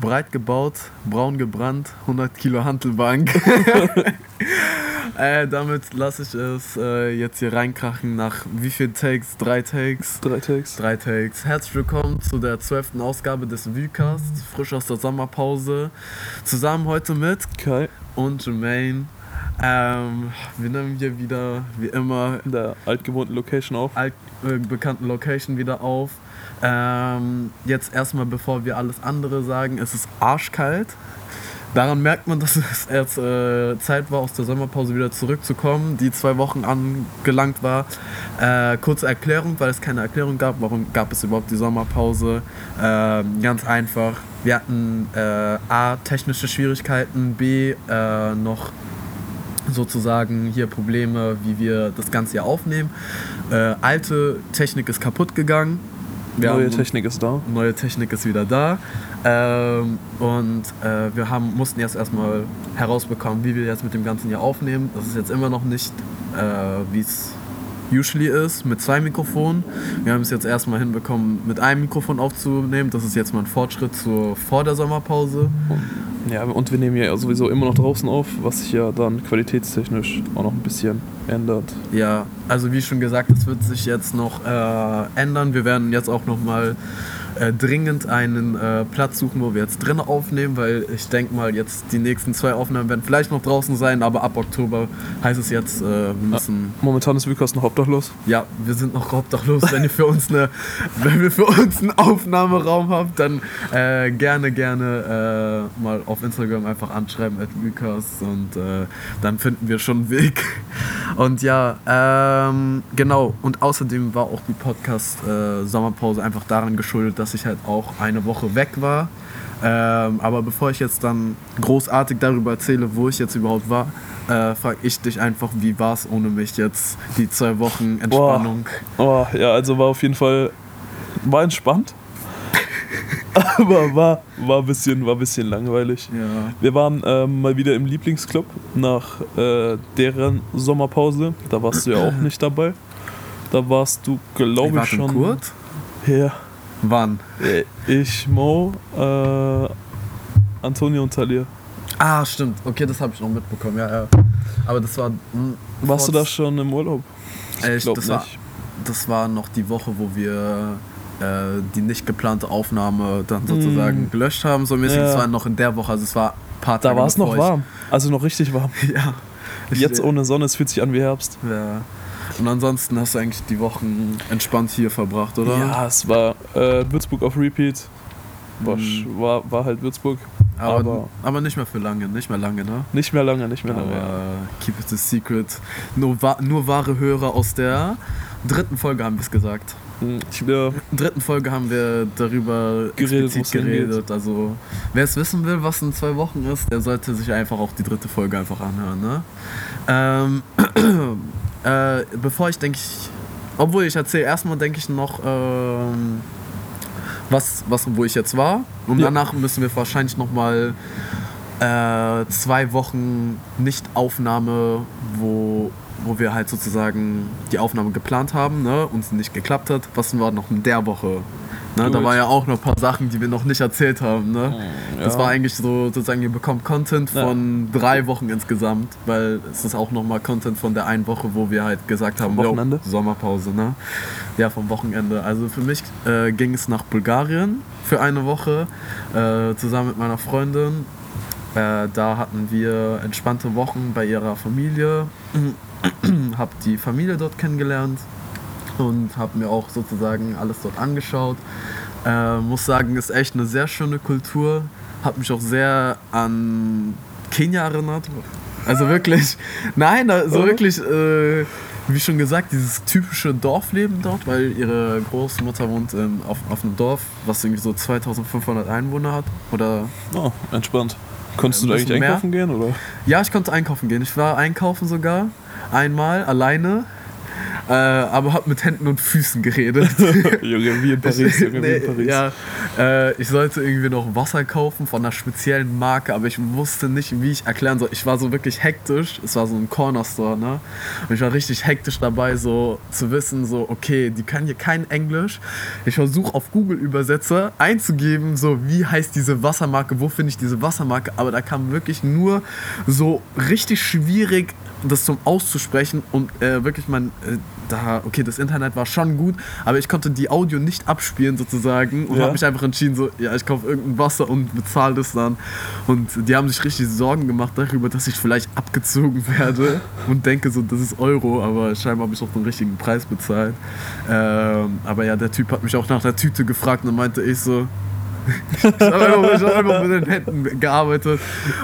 breit gebaut, braun gebrannt, 100 Kilo Hantelbank. äh, damit lasse ich es äh, jetzt hier reinkrachen nach wie viel Takes? Drei Takes? Drei Takes. Drei Takes. Herzlich willkommen zu der zwölften Ausgabe des Vucasts, frisch aus der Sommerpause. Zusammen heute mit Kai und Jermaine. Ähm, wir nehmen hier wieder, wie immer, in der altgewohnten Location auf. Alt, äh, bekannten Location wieder auf. Ähm, jetzt erstmal, bevor wir alles andere sagen, es ist arschkalt. Daran merkt man, dass es jetzt äh, Zeit war, aus der Sommerpause wieder zurückzukommen, die zwei Wochen angelangt war. Äh, kurze Erklärung, weil es keine Erklärung gab, warum gab es überhaupt die Sommerpause. Äh, ganz einfach, wir hatten äh, A, technische Schwierigkeiten, B, äh, noch sozusagen hier Probleme, wie wir das Ganze hier aufnehmen. Äh, alte Technik ist kaputt gegangen wir neue Technik ist da. Neue Technik ist wieder da. Ähm, und äh, wir haben, mussten jetzt erstmal herausbekommen, wie wir jetzt mit dem Ganzen hier aufnehmen. Das ist jetzt immer noch nicht, äh, wie es usually ist, mit zwei Mikrofonen. Wir haben es jetzt erstmal hinbekommen, mit einem Mikrofon aufzunehmen. Das ist jetzt mal ein Fortschritt zur, vor der Sommerpause. Ja, und wir nehmen ja sowieso immer noch draußen auf, was sich ja dann qualitätstechnisch auch noch ein bisschen ändert. Ja, also wie schon gesagt, das wird sich jetzt noch äh, ändern. Wir werden jetzt auch noch mal äh, dringend einen äh, Platz suchen, wo wir jetzt drin aufnehmen, weil ich denke mal, jetzt die nächsten zwei Aufnahmen werden vielleicht noch draußen sein, aber ab Oktober heißt es jetzt, äh, wir müssen. Ja, momentan ist Lukas noch obdachlos. Ja, wir sind noch obdachlos. wenn ihr für uns eine, wenn wir für uns einen Aufnahmeraum habt, dann äh, gerne, gerne äh, mal auf Instagram einfach anschreiben at Lukas und äh, dann finden wir schon einen Weg. Und ja, ähm, genau. Und außerdem war auch die Podcast-Sommerpause einfach daran geschuldet, dass dass ich halt auch eine Woche weg war. Ähm, aber bevor ich jetzt dann großartig darüber erzähle, wo ich jetzt überhaupt war, äh, frage ich dich einfach, wie war es ohne mich jetzt, die zwei Wochen Entspannung? Oh, oh, ja, also war auf jeden Fall, war entspannt. aber war, war, ein bisschen, war ein bisschen langweilig. Ja. Wir waren äh, mal wieder im Lieblingsclub nach äh, deren Sommerpause. Da warst du ja auch nicht dabei. Da warst du, glaube ich, schon. Kurt? Ja. Wann? Ich, Mo, äh, Antonio und Talia. Ah, stimmt. Okay, das habe ich noch mitbekommen. Ja, ja. Aber das war. Mh, hm, Warst du da schon im Urlaub? Ich äh, glaube nicht. War, das war noch die Woche, wo wir äh, die nicht geplante Aufnahme dann sozusagen mm. gelöscht haben. So mäßig. Es war noch in der Woche. Also es war ein paar Tage. Da war es noch warm. Also noch richtig warm. ja. Jetzt ohne Sonne, es fühlt sich an wie Herbst. Ja. Und ansonsten hast du eigentlich die Wochen entspannt hier verbracht, oder? Ja, es war äh, Würzburg auf Repeat. War, mhm. war, war halt Würzburg. Aber, aber, aber, nicht mehr für lange, nicht mehr lange, ne? Nicht mehr lange, nicht mehr lange. Aber ja. keep it a secret. Nur, nur wahre Hörer aus der dritten Folge haben wir es gesagt. Hm, ich, ja. In der dritten Folge haben wir darüber geredet. geredet. Also, wer es wissen will, was in zwei Wochen ist, der sollte sich einfach auch die dritte Folge einfach anhören. Ne? Ähm, Äh, bevor ich denke ich. Obwohl ich erzähle erstmal, denke ich noch, ähm, was, was, wo ich jetzt war. Und ja. danach müssen wir wahrscheinlich nochmal äh, zwei Wochen Nicht-Aufnahme, wo, wo wir halt sozusagen die Aufnahme geplant haben, ne, uns nicht geklappt hat. Was war noch in der Woche? Ne, da war ja auch noch ein paar Sachen, die wir noch nicht erzählt haben. Ne? Ja. Das war eigentlich so, sozusagen, ihr bekommt Content von ja. drei Wochen insgesamt, weil es ist auch nochmal Content von der einen Woche, wo wir halt gesagt haben, Wochenende? Sommerpause. Ne? Ja, vom Wochenende. Also für mich äh, ging es nach Bulgarien für eine Woche, äh, zusammen mit meiner Freundin. Äh, da hatten wir entspannte Wochen bei ihrer Familie. hab die Familie dort kennengelernt und habe mir auch sozusagen alles dort angeschaut. Äh, muss sagen, ist echt eine sehr schöne Kultur. Hat mich auch sehr an Kenia erinnert. Also wirklich, nein, also wirklich, äh, wie schon gesagt, dieses typische Dorfleben dort, weil ihre Großmutter wohnt ähm, auf, auf einem Dorf, was irgendwie so 2500 Einwohner hat. Oder oh, entspannt. Konntest du da eigentlich einkaufen gehen? Oder? Ja, ich konnte einkaufen gehen. Ich war einkaufen sogar einmal alleine äh, aber habe mit Händen und Füßen geredet. Junge, wie in Paris, Junge, nee, wie in Paris. Ja, äh, ich sollte irgendwie noch Wasser kaufen von einer speziellen Marke, aber ich wusste nicht, wie ich erklären soll. Ich war so wirklich hektisch. Es war so ein Corner Store, ne? Und ich war richtig hektisch dabei, so zu wissen, so, okay, die kann hier kein Englisch. Ich versuche auf Google Übersetzer einzugeben, so, wie heißt diese Wassermarke, wo finde ich diese Wassermarke, aber da kam wirklich nur so richtig schwierig das zum auszusprechen und äh, wirklich mein äh, da okay das Internet war schon gut aber ich konnte die Audio nicht abspielen sozusagen und Ja. habe mich einfach entschieden so ja ich kaufe irgendein Wasser und bezahle das dann und die haben sich richtig Sorgen gemacht darüber dass ich vielleicht abgezogen werde und denke so das ist Euro aber scheinbar habe ich auch den richtigen Preis bezahlt ähm, aber ja der Typ hat mich auch nach der Tüte gefragt und dann meinte ich so ich habe einfach, einfach mit den Händen gearbeitet.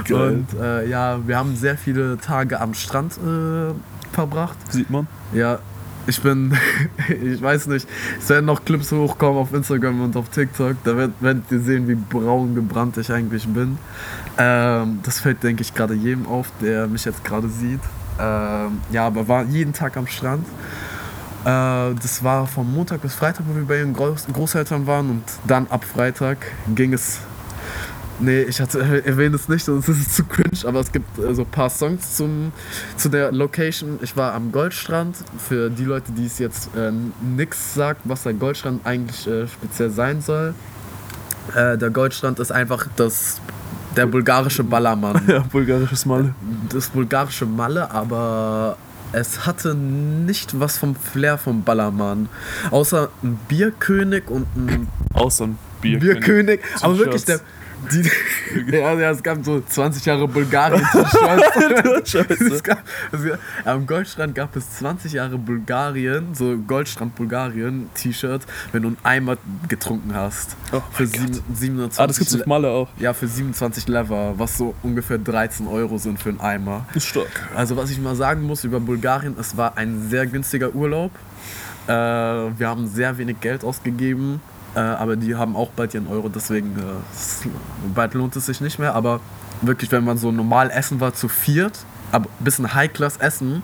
Geil. Und äh, ja, wir haben sehr viele Tage am Strand äh, verbracht. Sieht man. Ja, ich bin, ich weiß nicht, es werden noch Clips hochkommen auf Instagram und auf TikTok. Da werdet, ihr sehen, wie braun gebrannt ich eigentlich bin. Ähm, das fällt, denke ich, gerade jedem auf, der mich jetzt gerade sieht. Ähm, ja, aber war jeden Tag am Strand. Äh, das war von Montag bis Freitag, wo wir bei ihren Groß Großeltern waren und dann ab Freitag ging es. Nee, ich hatte, erwähne es nicht, sonst ist es zu cringe, aber es gibt äh, so ein paar Songs zum, zu der Location. Ich war am Goldstrand. Für die Leute, die es jetzt äh, nix sagt, was der Goldstrand eigentlich äh, speziell sein soll. Äh, der Goldstrand ist einfach das, der bulgarische Ballermann Ja, bulgarisches Mal. das bulgarische Malle, aber es hatte nicht was vom Flair vom Ballermann. Außer ein Bierkönig und ein Außer ein Bier. Bierkönig. Aber wirklich der. Die, ja, ja, es gab so 20 Jahre Bulgarien-T-Shirts. Scheiße. Gab- also, am Goldstrand gab es 20 Jahre Bulgarien, so Goldstrand Bulgarien-T-Shirts, wenn du einen Eimer getrunken hast. Oh für sieben, Gott. 27 Ah, das gibt's auf Malle auch. ja, für 27 Lever, was so ungefähr 13 Euro sind für einen Eimer. Ist stark. Also was ich mal sagen muss über Bulgarien, es war ein sehr günstiger Urlaub. Äh, wir haben sehr wenig Geld ausgegeben, äh, aber die haben auch bald ihren Euro, deswegen äh, bald lohnt es sich nicht mehr. Aber wirklich, wenn man so normal essen war zu viert, aber ein bisschen High-Class essen,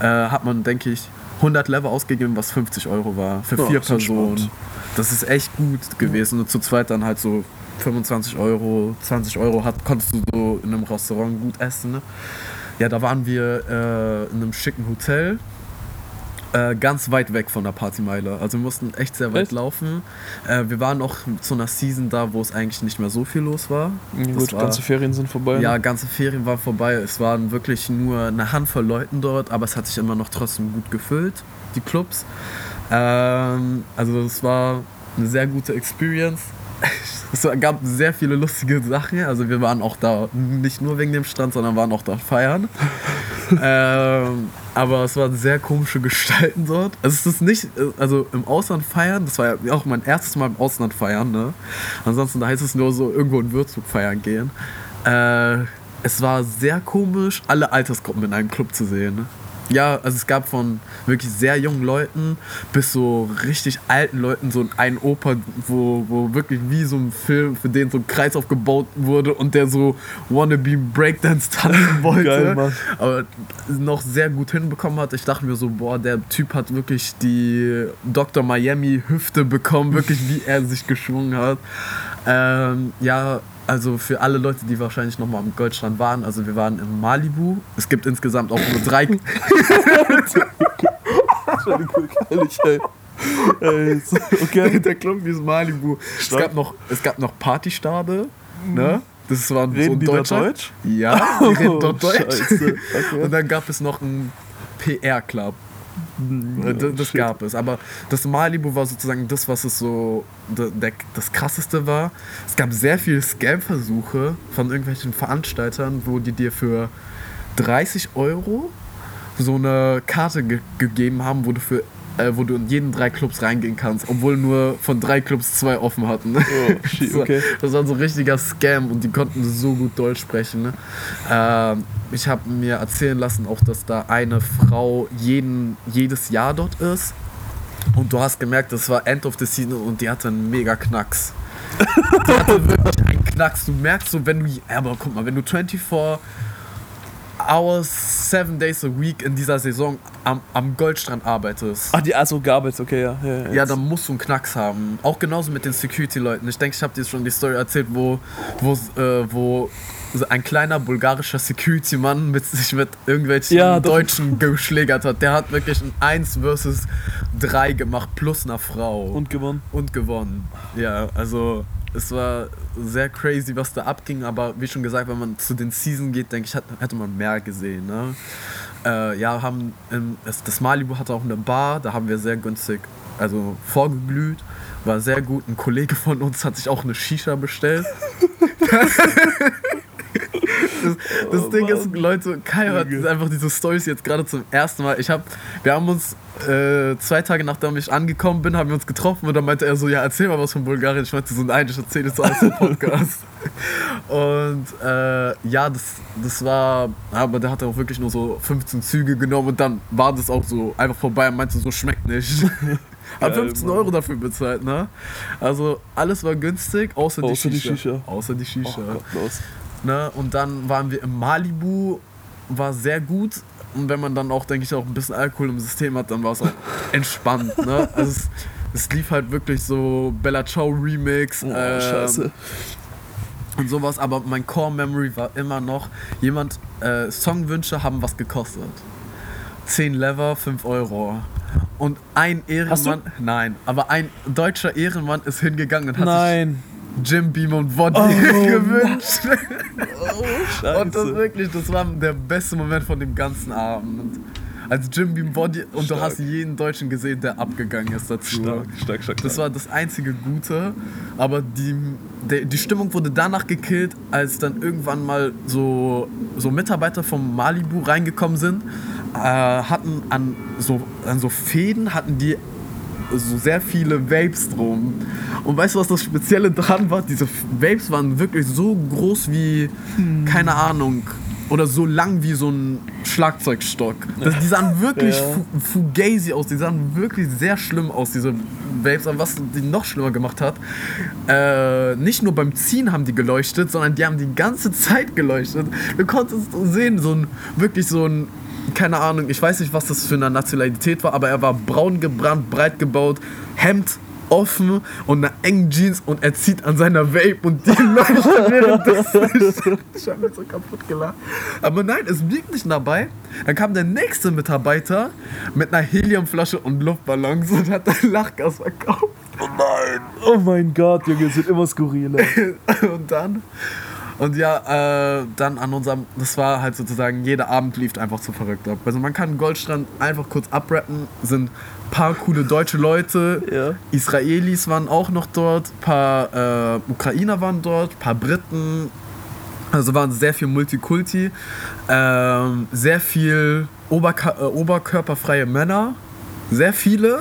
äh, hat man, denke ich, 100 Lever ausgegeben, was 50 Euro war für Ja, vier das ist Personen. entspannt. Das ist echt gut gewesen. Und zu zweit dann halt so 25 Euro, 20 Euro hat, konntest du so in einem Restaurant gut essen. Ne? Ja, da waren wir äh, in einem schicken Hotel. Äh, ganz weit weg von der Partymeile. Also wir mussten echt sehr weit Echt? laufen. Äh, wir waren auch zu einer Season da, wo es eigentlich nicht mehr so viel los war. Ja, gut, war- ganze Ferien sind vorbei. Ja, ne? ganze Ferien waren vorbei. Es waren wirklich nur eine Handvoll Leuten dort, aber es hat sich immer noch trotzdem gut gefüllt, die Clubs. Ähm, also es war eine sehr gute Experience. Es gab sehr viele lustige Sachen. Also wir waren auch da nicht nur wegen dem Strand, sondern waren auch da feiern. ähm, aber es waren sehr komische Gestalten dort. Also es ist nicht, also im Ausland feiern, das war ja auch mein erstes Mal im Ausland feiern, ne? Ansonsten da heißt es nur so irgendwo in Würzburg feiern gehen. Äh, es war sehr komisch, alle Altersgruppen in einem Club zu sehen. Ne? Ja, also es gab von wirklich sehr jungen Leuten bis so richtig alten Leuten so einen Opa, wo, wo wirklich wie so ein Film, für den so ein Kreis aufgebaut wurde und der so wannabe Breakdance tanzen wollte. Geil. Aber noch sehr gut hinbekommen hat. Ich dachte mir so, boah, der Typ hat wirklich die Dr. Miami Hüfte bekommen, wirklich wie er sich geschwungen hat. Ähm, ja, also für alle Leute, die wahrscheinlich nochmal am Goldstrand waren, also wir waren in Malibu. Es gibt insgesamt auch nur drei. Entschuldigung, ehrlich, ey. ey so, okay. der Club ist Malibu. Es gab noch, es gab noch Partystabe, ne? Das war so Reden ein die da Deutscher. Deutsch? Ja, die reden dort Oh, Deutsch. Okay. Und dann gab es noch einen PR-Club. Äh, Das, gab es. Aber das Malibu war sozusagen das, was es so der, das krasseste war. Es gab sehr viele Scam-Versuche von irgendwelchen Veranstaltern, wo die dir für 30 Euro so eine Karte ge gegeben haben, wo du für äh, wo du in jeden drei Clubs reingehen kannst, obwohl nur von drei Clubs zwei offen hatten. Oh, shit, Das war- okay. Das war so ein richtiger Scam und die konnten so gut Deutsch sprechen. Ne? Ähm, ich habe mir erzählen lassen, auch dass da eine Frau jeden, jedes Jahr dort ist. Und du hast gemerkt, das war End of the Season und die hatte einen mega Knacks. die hatte wirklich einen Knacks. Du merkst so, wenn du, aber guck mal, wenn du 24 hours, seven days a week in dieser Saison am, am Goldstrand arbeitest. Ach, die also gearbeitet, okay, ja. Ja, Ja, jetzt. dann musst du einen Knacks haben. Auch genauso mit den Security-Leuten. Ich denke, ich habe dir schon die Story erzählt, wo, wo, äh, wo ein kleiner bulgarischer Security-Mann mit sich mit irgendwelchen Ja. Deutschen geschlägert hat. Der hat wirklich ein 1 versus 3 gemacht, plus einer Frau. Und gewonnen. und gewonnen. Ja, also es war sehr crazy, was da abging, aber wie schon gesagt, wenn man zu den Season geht, denke ich, hat, hätte man mehr gesehen. Ne? Äh, ja, haben im, das, das Malibu hatte auch eine Bar, da haben wir sehr günstig, also vorgeglüht, war sehr gut. Ein Kollege von uns hat sich auch eine Shisha bestellt. Das, das Oh Ding ist, Mann. Leute, Kai Junge. einfach diese Stories jetzt gerade zum ersten Mal. Ich hab, wir haben uns äh, zwei Tage nachdem ich angekommen bin, haben wir uns getroffen und dann meinte er so, ja, erzähl mal was von Bulgarien. Ich meinte so, nein, ich erzähle jetzt alles im Podcast. und äh, ja, das, das war, aber der hatte auch wirklich nur so 15 Züge genommen und dann war das auch so einfach vorbei und meinte so, schmeckt nicht. Hat Geil, 15 Mann. Euro dafür bezahlt, ne? Also alles war günstig, außer, Außer die, die Shisha. Shisha. Außer die Oh Shisha. Los. Ne? Und dann waren wir im Malibu, war sehr gut. Und wenn man dann auch, denke ich, auch ein bisschen Alkohol im System hat, dann war es auch entspannt. Ne? Also es, es lief halt wirklich so Bella Ciao Remix Oh, ähm, scheiße. und sowas. Aber mein Core Memory war immer noch, jemand, äh, Songwünsche haben was gekostet. 10 Lever, 5 Euro. Und ein? Ehrenmann, nein, aber ein deutscher Ehrenmann ist hingegangen und hat Nein. sich Jim Beam und Woddy Oh, gewünscht. Oh, Und das scheiße. wirklich, das war der beste Moment von dem ganzen Abend. Und als Jim Beam Body und du Stark. hast jeden Deutschen gesehen, der abgegangen ist dazu. Stark, stark, stark. Das war das einzige Gute, aber die, der, die Stimmung wurde danach gekillt, als dann irgendwann mal so, so Mitarbeiter vom Malibu reingekommen sind, äh, hatten an so, an so Fäden hatten die so sehr viele Vapes drum. Und weißt du, was das Spezielle dran war? Diese Vapes waren wirklich so groß wie, keine Ahnung, oder so lang wie so ein Schlagzeugstock. Das, die sahen wirklich Ja. fu fugazi aus, die sahen wirklich sehr schlimm aus, diese Vapes. Aber was die noch schlimmer gemacht hat, äh, nicht nur beim Ziehen haben die geleuchtet, sondern die haben die ganze Zeit geleuchtet. Du konntest sehen, so ein, wirklich so ein, keine Ahnung, ich weiß nicht, was das für eine Nationalität war, aber er war braun gebrannt, breit gebaut, Hemd offen und eine engen Jeans und er zieht an seiner Vape und die leuchtet währenddessen. Ich hab mich so kaputt gelacht. Aber nein, es blieb nicht dabei. Dann kam der nächste Mitarbeiter mit einer Heliumflasche und Luftballons und hat ein Lachgas verkauft. Oh nein. Oh mein Gott, Junge, es wird immer skurriler. und dann und ja, äh, dann an unserem, das war halt sozusagen, jeder Abend lief einfach zu verrückt ab. Also man kann Goldstrand einfach kurz abrappen, sind paar coole deutsche Leute, Ja. Israelis waren auch noch dort, paar äh, Ukrainer waren dort, paar Briten, also waren sehr viel Multikulti, ähm, sehr viel Oberka äh, oberkörperfreie Männer, sehr viele,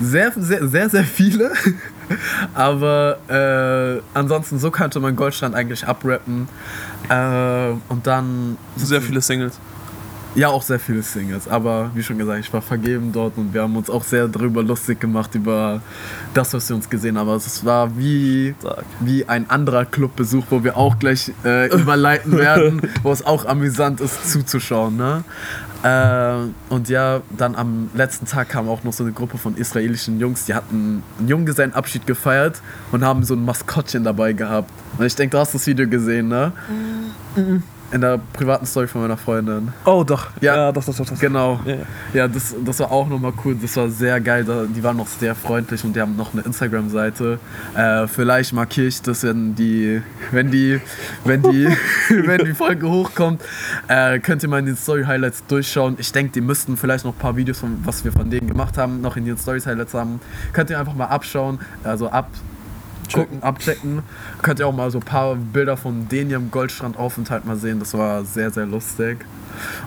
sehr, sehr, sehr, sehr viele. Aber äh, ansonsten, so könnte man Goldstrand eigentlich abrappen. Äh, und dann. Sehr viele Singles. Ja, auch sehr viele Singles. Aber wie schon gesagt, ich war vergeben dort und wir haben uns auch sehr darüber lustig gemacht, über das, was wir uns gesehen haben. Also es war wie, wie ein anderer Clubbesuch, wo wir auch gleich äh, überleiten werden, wo es auch amüsant ist zuzuschauen. Ne? Äh, und ja, dann am letzten Tag kam auch noch so eine Gruppe von israelischen Jungs, die hatten einen Junggesellenabschied gefeiert und haben so ein Maskottchen dabei gehabt. Und ich denke, du hast das Video gesehen, ne? In der privaten Story von meiner Freundin. Oh, doch. Ja. Ja, doch, doch, doch. doch. Genau. Ja, ja. Ja, das, das war auch nochmal cool. Das war sehr geil. Die waren noch sehr freundlich und die haben noch eine Instagram-Seite. Äh, vielleicht markiere ich das, wenn die, wenn die, wenn die, wenn die Folge hochkommt. Äh, könnt ihr mal in den Story-Highlights durchschauen. Ich denke, die müssten vielleicht noch ein paar Videos, von, was wir von denen gemacht haben, noch in den Stories-Highlights haben. Könnt ihr einfach mal abschauen. Also ab. Gucken, abchecken. Könnt ihr auch mal so ein paar Bilder von denen hier im Goldstrand-Aufenthalt mal sehen. Das war sehr, sehr lustig.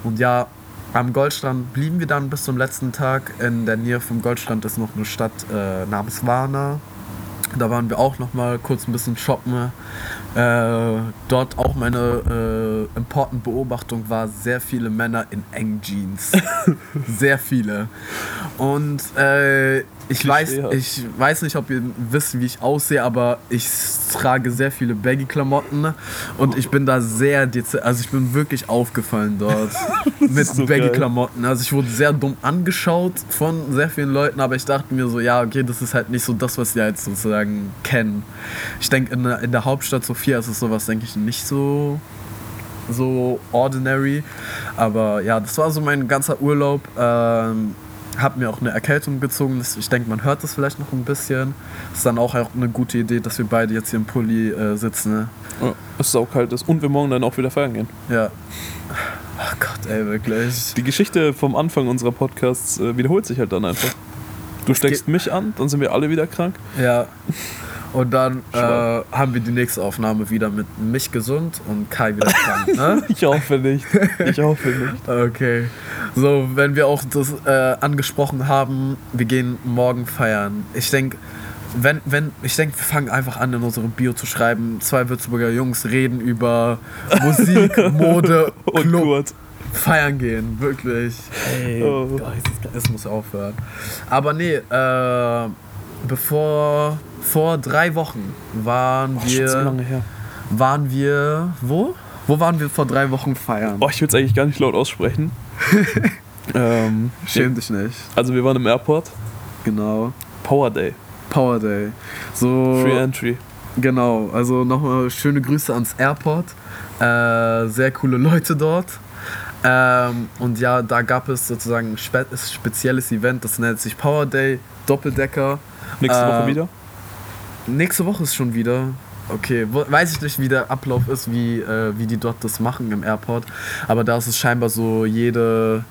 Und ja, am Goldstrand blieben wir dann bis zum letzten Tag. In der Nähe vom Goldstrand ist noch eine Stadt äh, namens Varna. Da waren wir auch noch mal kurz ein bisschen shoppen. Äh, dort auch meine äh, important Beobachtung war sehr viele Männer in engen Jeans. sehr viele. Und äh, ich weiß, ich weiß nicht, ob ihr wisst, wie ich aussehe, aber ich trage sehr viele Baggy-Klamotten und ich bin da sehr also ich bin wirklich aufgefallen dort mit so Baggy-Klamotten. Also ich wurde sehr dumm angeschaut von sehr vielen Leuten, aber ich dachte mir so, ja, okay, das ist halt nicht so das, was die halt sozusagen kennen. Ich denke, in, in der Hauptstadt Sofia ist es sowas, denke ich, nicht so so ordinary. Aber ja, das war so mein ganzer Urlaub. Ähm, habe mir auch eine Erkältung gezogen. Ich denke, man hört das vielleicht noch ein bisschen. Ist dann auch eine gute Idee, dass wir beide jetzt hier im Pulli äh, sitzen. Ne? Ja, es ist auch kalt ist und wir morgen dann auch wieder feiern gehen. Ja. Ach Gott, ey, wirklich. Die Geschichte vom Anfang unserer Podcasts äh, wiederholt sich halt dann einfach. Du steckst mich an, dann sind wir alle wieder krank. Ja. Und dann äh, haben wir die nächste Aufnahme wieder mit mich gesund und Kai wieder krank. Ne? ich hoffe nicht. Ich hoffe nicht. Okay. So, wenn wir auch das äh, angesprochen haben, wir gehen morgen feiern. Ich denke, wenn, wenn, ich denke, wir fangen einfach an, in unserem Bio zu schreiben. Zwei Würzburger Jungs reden über Musik, Mode, Club. Feiern gehen, wirklich. Ey, oh. Gott, es muss aufhören. Aber nee, äh, bevor vor drei Wochen waren oh, wir. Schon so lange her. Waren wir. Wo? Wo waren wir vor drei Wochen feiern? Oh, ich will es eigentlich gar nicht laut aussprechen. ähm, Schäm dich nicht. Also wir waren im Airport. Genau. Power Day. Power Day. So, Free Entry. Genau, also nochmal schöne Grüße ans Airport. Äh, sehr coole Leute dort. Ähm, und ja, da gab es sozusagen ein spe spezielles Event, das nennt sich Power Day Doppeldecker. Nächste äh, Woche wieder? Nächste Woche ist schon wieder. Okay, weiß ich nicht, wie der Ablauf ist, wie, äh, wie die dort das machen im Airport. Aber da ist es scheinbar so jede,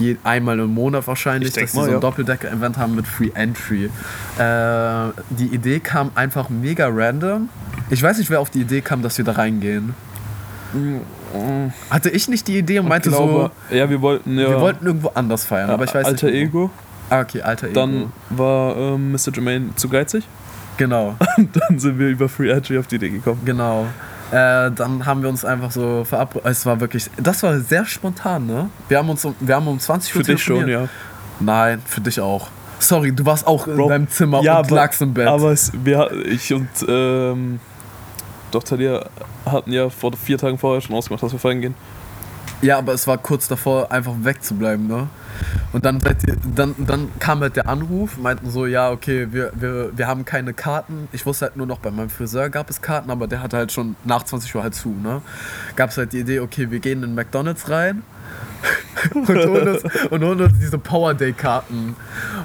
je, einmal im Monat wahrscheinlich, dass sie so ein ja. Doppeldecker-Event haben mit Free Entry. Äh, die Idee kam einfach mega random. Ich weiß nicht, wer auf die Idee kam, dass wir da reingehen. Hatte ich nicht die Idee und meinte glaube, so. Ja, wir wollten ja. Wir wollten irgendwo anders feiern, ja, aber ich weiß Alter nicht. Alter Ego. Ah, okay, alter Ego. Dann war ähm, Mr. Jermaine zu geizig. Genau. Und dann sind wir über Free Entry auf die Idee gekommen. Genau. Äh, dann haben wir uns einfach so verabredet. Es war wirklich, das war sehr spontan, ne? Wir haben uns, wir haben um 20 Uhr Für dich schon, ja. Nein, für dich auch. Sorry, du warst auch Bro, in deinem Zimmer ja, und aber, lagst im Bett. Aber es, wir, ich und ähm, Dr. Lia hatten ja vor vier Tagen vorher schon ausgemacht, dass wir feiern gehen. Ja, aber es war kurz davor, einfach wegzubleiben, ne? Und dann, dann, dann kam halt der Anruf, meinten so, ja, okay, wir, wir, wir haben keine Karten. Ich wusste halt nur noch, bei meinem Friseur gab es Karten, aber der hatte halt schon nach 20 Uhr halt zu, ne? Gab es halt die Idee, okay, wir gehen in McDonalds rein und, holen uns, und holen uns diese Power Day Karten.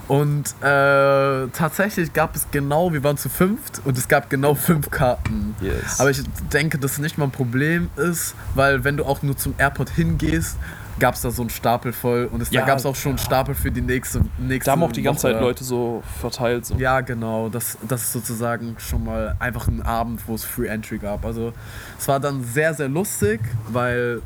Und äh, tatsächlich gab es genau, wir waren zu fünft und es gab genau fünf Karten. Yes. Aber ich denke, dass es nicht mal ein Problem ist, weil wenn du auch nur zum Airport hingehst, gab es da so einen Stapel voll und es, ja, da gab es auch schon einen Stapel für die nächste, nächste Da haben auch die ganze Woche. Zeit Leute so verteilt. So. Ja, genau. Das, das ist sozusagen schon mal einfach ein Abend, wo es Free Entry gab. Also es war dann sehr, sehr lustig, weil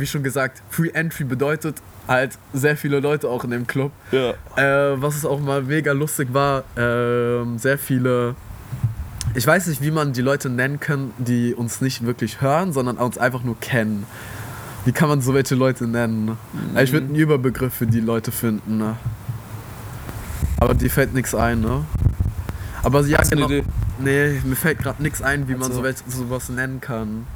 wie schon gesagt, Free Entry bedeutet halt sehr viele Leute auch in dem Club. Ja. Äh, was es auch mal mega lustig war, äh, sehr viele. Ich weiß nicht, wie man die Leute nennen kann, die uns nicht wirklich hören, sondern uns einfach nur kennen. Wie kann man so welche Leute nennen? Mhm. Ich würde einen Überbegriff für die Leute finden. Ne? Aber dir fällt nichts ein, ne? Aber ja, genau. Nee, mir fällt gerade nichts ein, wie also. man so sowas nennen kann.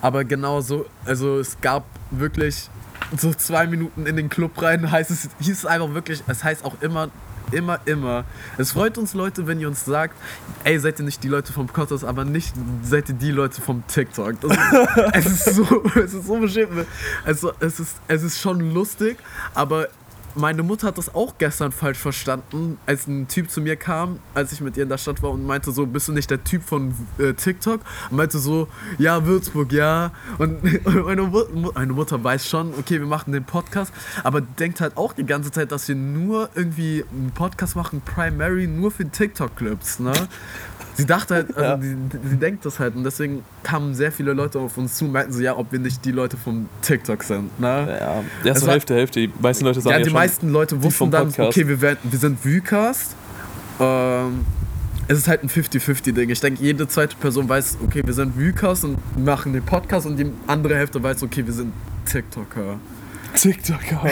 Aber genau so, also es gab wirklich so zwei Minuten in den Club rein, heißt es, hieß es einfach wirklich, es heißt auch immer, immer, immer. Es freut uns Leute, wenn ihr uns sagt, ey, seid ihr nicht die Leute vom Podcast, aber nicht seid ihr die Leute vom TikTok. Ist, es ist so, es ist so beschimpft. Also, es ist, es ist schon lustig, aber meine Mutter hat das auch gestern falsch verstanden, als ein Typ zu mir kam, als ich mit ihr in der Stadt war und meinte so, bist du nicht der Typ von äh, TikTok? Und meinte so, ja, Würzburg, ja. Und, und meine, Mu meine, Mutter weiß schon, okay, wir machen den Podcast, aber denkt halt auch die ganze Zeit, dass wir nur irgendwie einen Podcast machen, primary, nur für TikTok-Clips, ne? Sie dachte halt, also ja. sie, sie, denkt das halt und deswegen kamen sehr viele Leute auf uns zu und meinten so, ja, ob wir nicht die Leute vom TikTok sind. Ne? Ja, ja so Hälfte, Hälfte. Die meisten Leute sagen ja, die ja meisten Leute wussten dann, okay, wir, werden, wir sind Vucast. Ähm, es ist halt ein 50-50-Ding. Ich denke, jede zweite Person weiß, okay, wir sind Vukas und machen den Podcast und die andere Hälfte weiß, okay, wir sind TikToker. TikToker.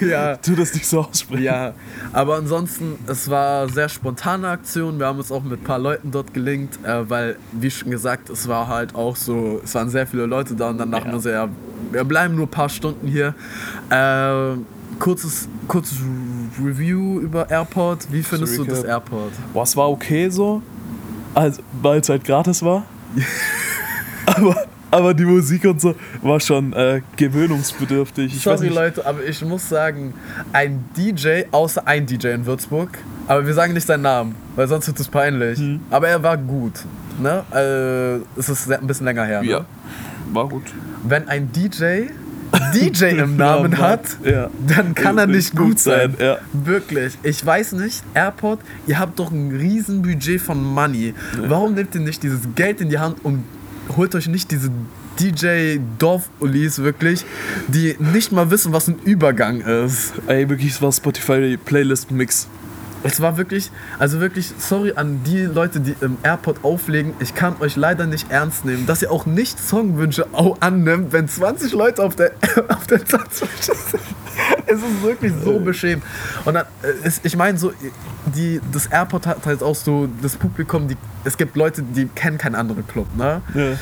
ja. Tu das nicht so aussprechen. Ja, aber ansonsten, es war sehr spontane Aktion. Wir haben uns auch mit ein paar Leuten dort gelinkt, äh, weil, wie schon gesagt, es war halt auch so, es waren sehr viele Leute da und dann dachten Ja. wir so, ja, wir bleiben nur ein paar Stunden hier. Äh, kurzes, kurzes Review über Airport. Wie findest du das Airport? Boah, es war okay so, also, weil es halt gratis war. aber, aber die Musik und so war schon äh, gewöhnungsbedürftig. Ich weiß Sorry nicht, Leute, aber ich muss sagen, ein DJ, außer ein DJ in Würzburg, aber wir sagen nicht seinen Namen, weil sonst wird es peinlich. Hm. Aber er war gut. Ne? Äh, es ist ein bisschen länger her. Ne? Ja, war gut. Wenn ein DJ DJ im Namen hat, Ja. dann kann er nicht gut sein. Ja. Wirklich. Ich weiß nicht, Airport, ihr habt doch ein riesen Budget von Money. Warum nehmt ihr nicht dieses Geld in die Hand und holt euch nicht diese DJ Dorf-Ulis wirklich, die nicht mal wissen, was ein Übergang ist. Ey, wirklich, es war Spotify Playlist Mix. Es war wirklich, also wirklich, sorry an die Leute, die im Airport auflegen. Ich kann euch leider nicht ernst nehmen, dass ihr auch nicht Songwünsche annimmt, wenn 20 Leute auf der, auf der Tanzfläche sind. Es ist wirklich so beschämend. Und dann, äh, ist, ich meine, so, die, das Airport hat halt auch so das Publikum, die, es gibt Leute, die kennen keinen anderen Club, ne? Ja.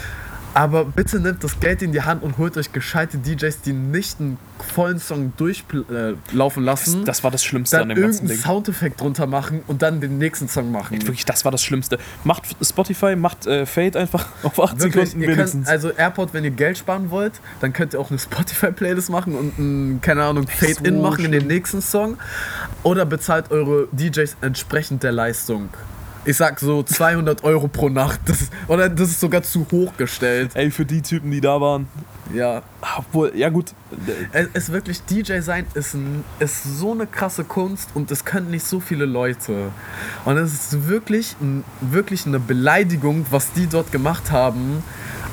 Aber bitte nehmt das Geld in die Hand und holt euch gescheite DJs, die nicht einen vollen Song durchlaufen lassen. Das war das Schlimmste dann an dem ganzen irgendeinen Ding. Soundeffekt drunter machen und dann den nächsten Song machen. Wirklich, das war das Schlimmste. Macht Spotify, macht äh, Fade einfach auf 8 Wirklich, Sekunden ihr könnt, wenigstens. also Airport, wenn ihr Geld sparen wollt, dann könnt ihr auch eine Spotify-Playlist machen und ein, keine Ahnung, Fade-In so machen in den schlimm. nächsten Song. Oder bezahlt eure DJs entsprechend der Leistung. Ich sag so 200 Euro pro Nacht. Das ist, oder das ist sogar zu hoch gestellt. Ey, für die Typen, die da waren. Ja. Obwohl, ja gut. Es ist wirklich, DJ sein ist, ein, ist so eine krasse Kunst und es können nicht so viele Leute. Und es ist wirklich, wirklich eine Beleidigung, was die dort gemacht haben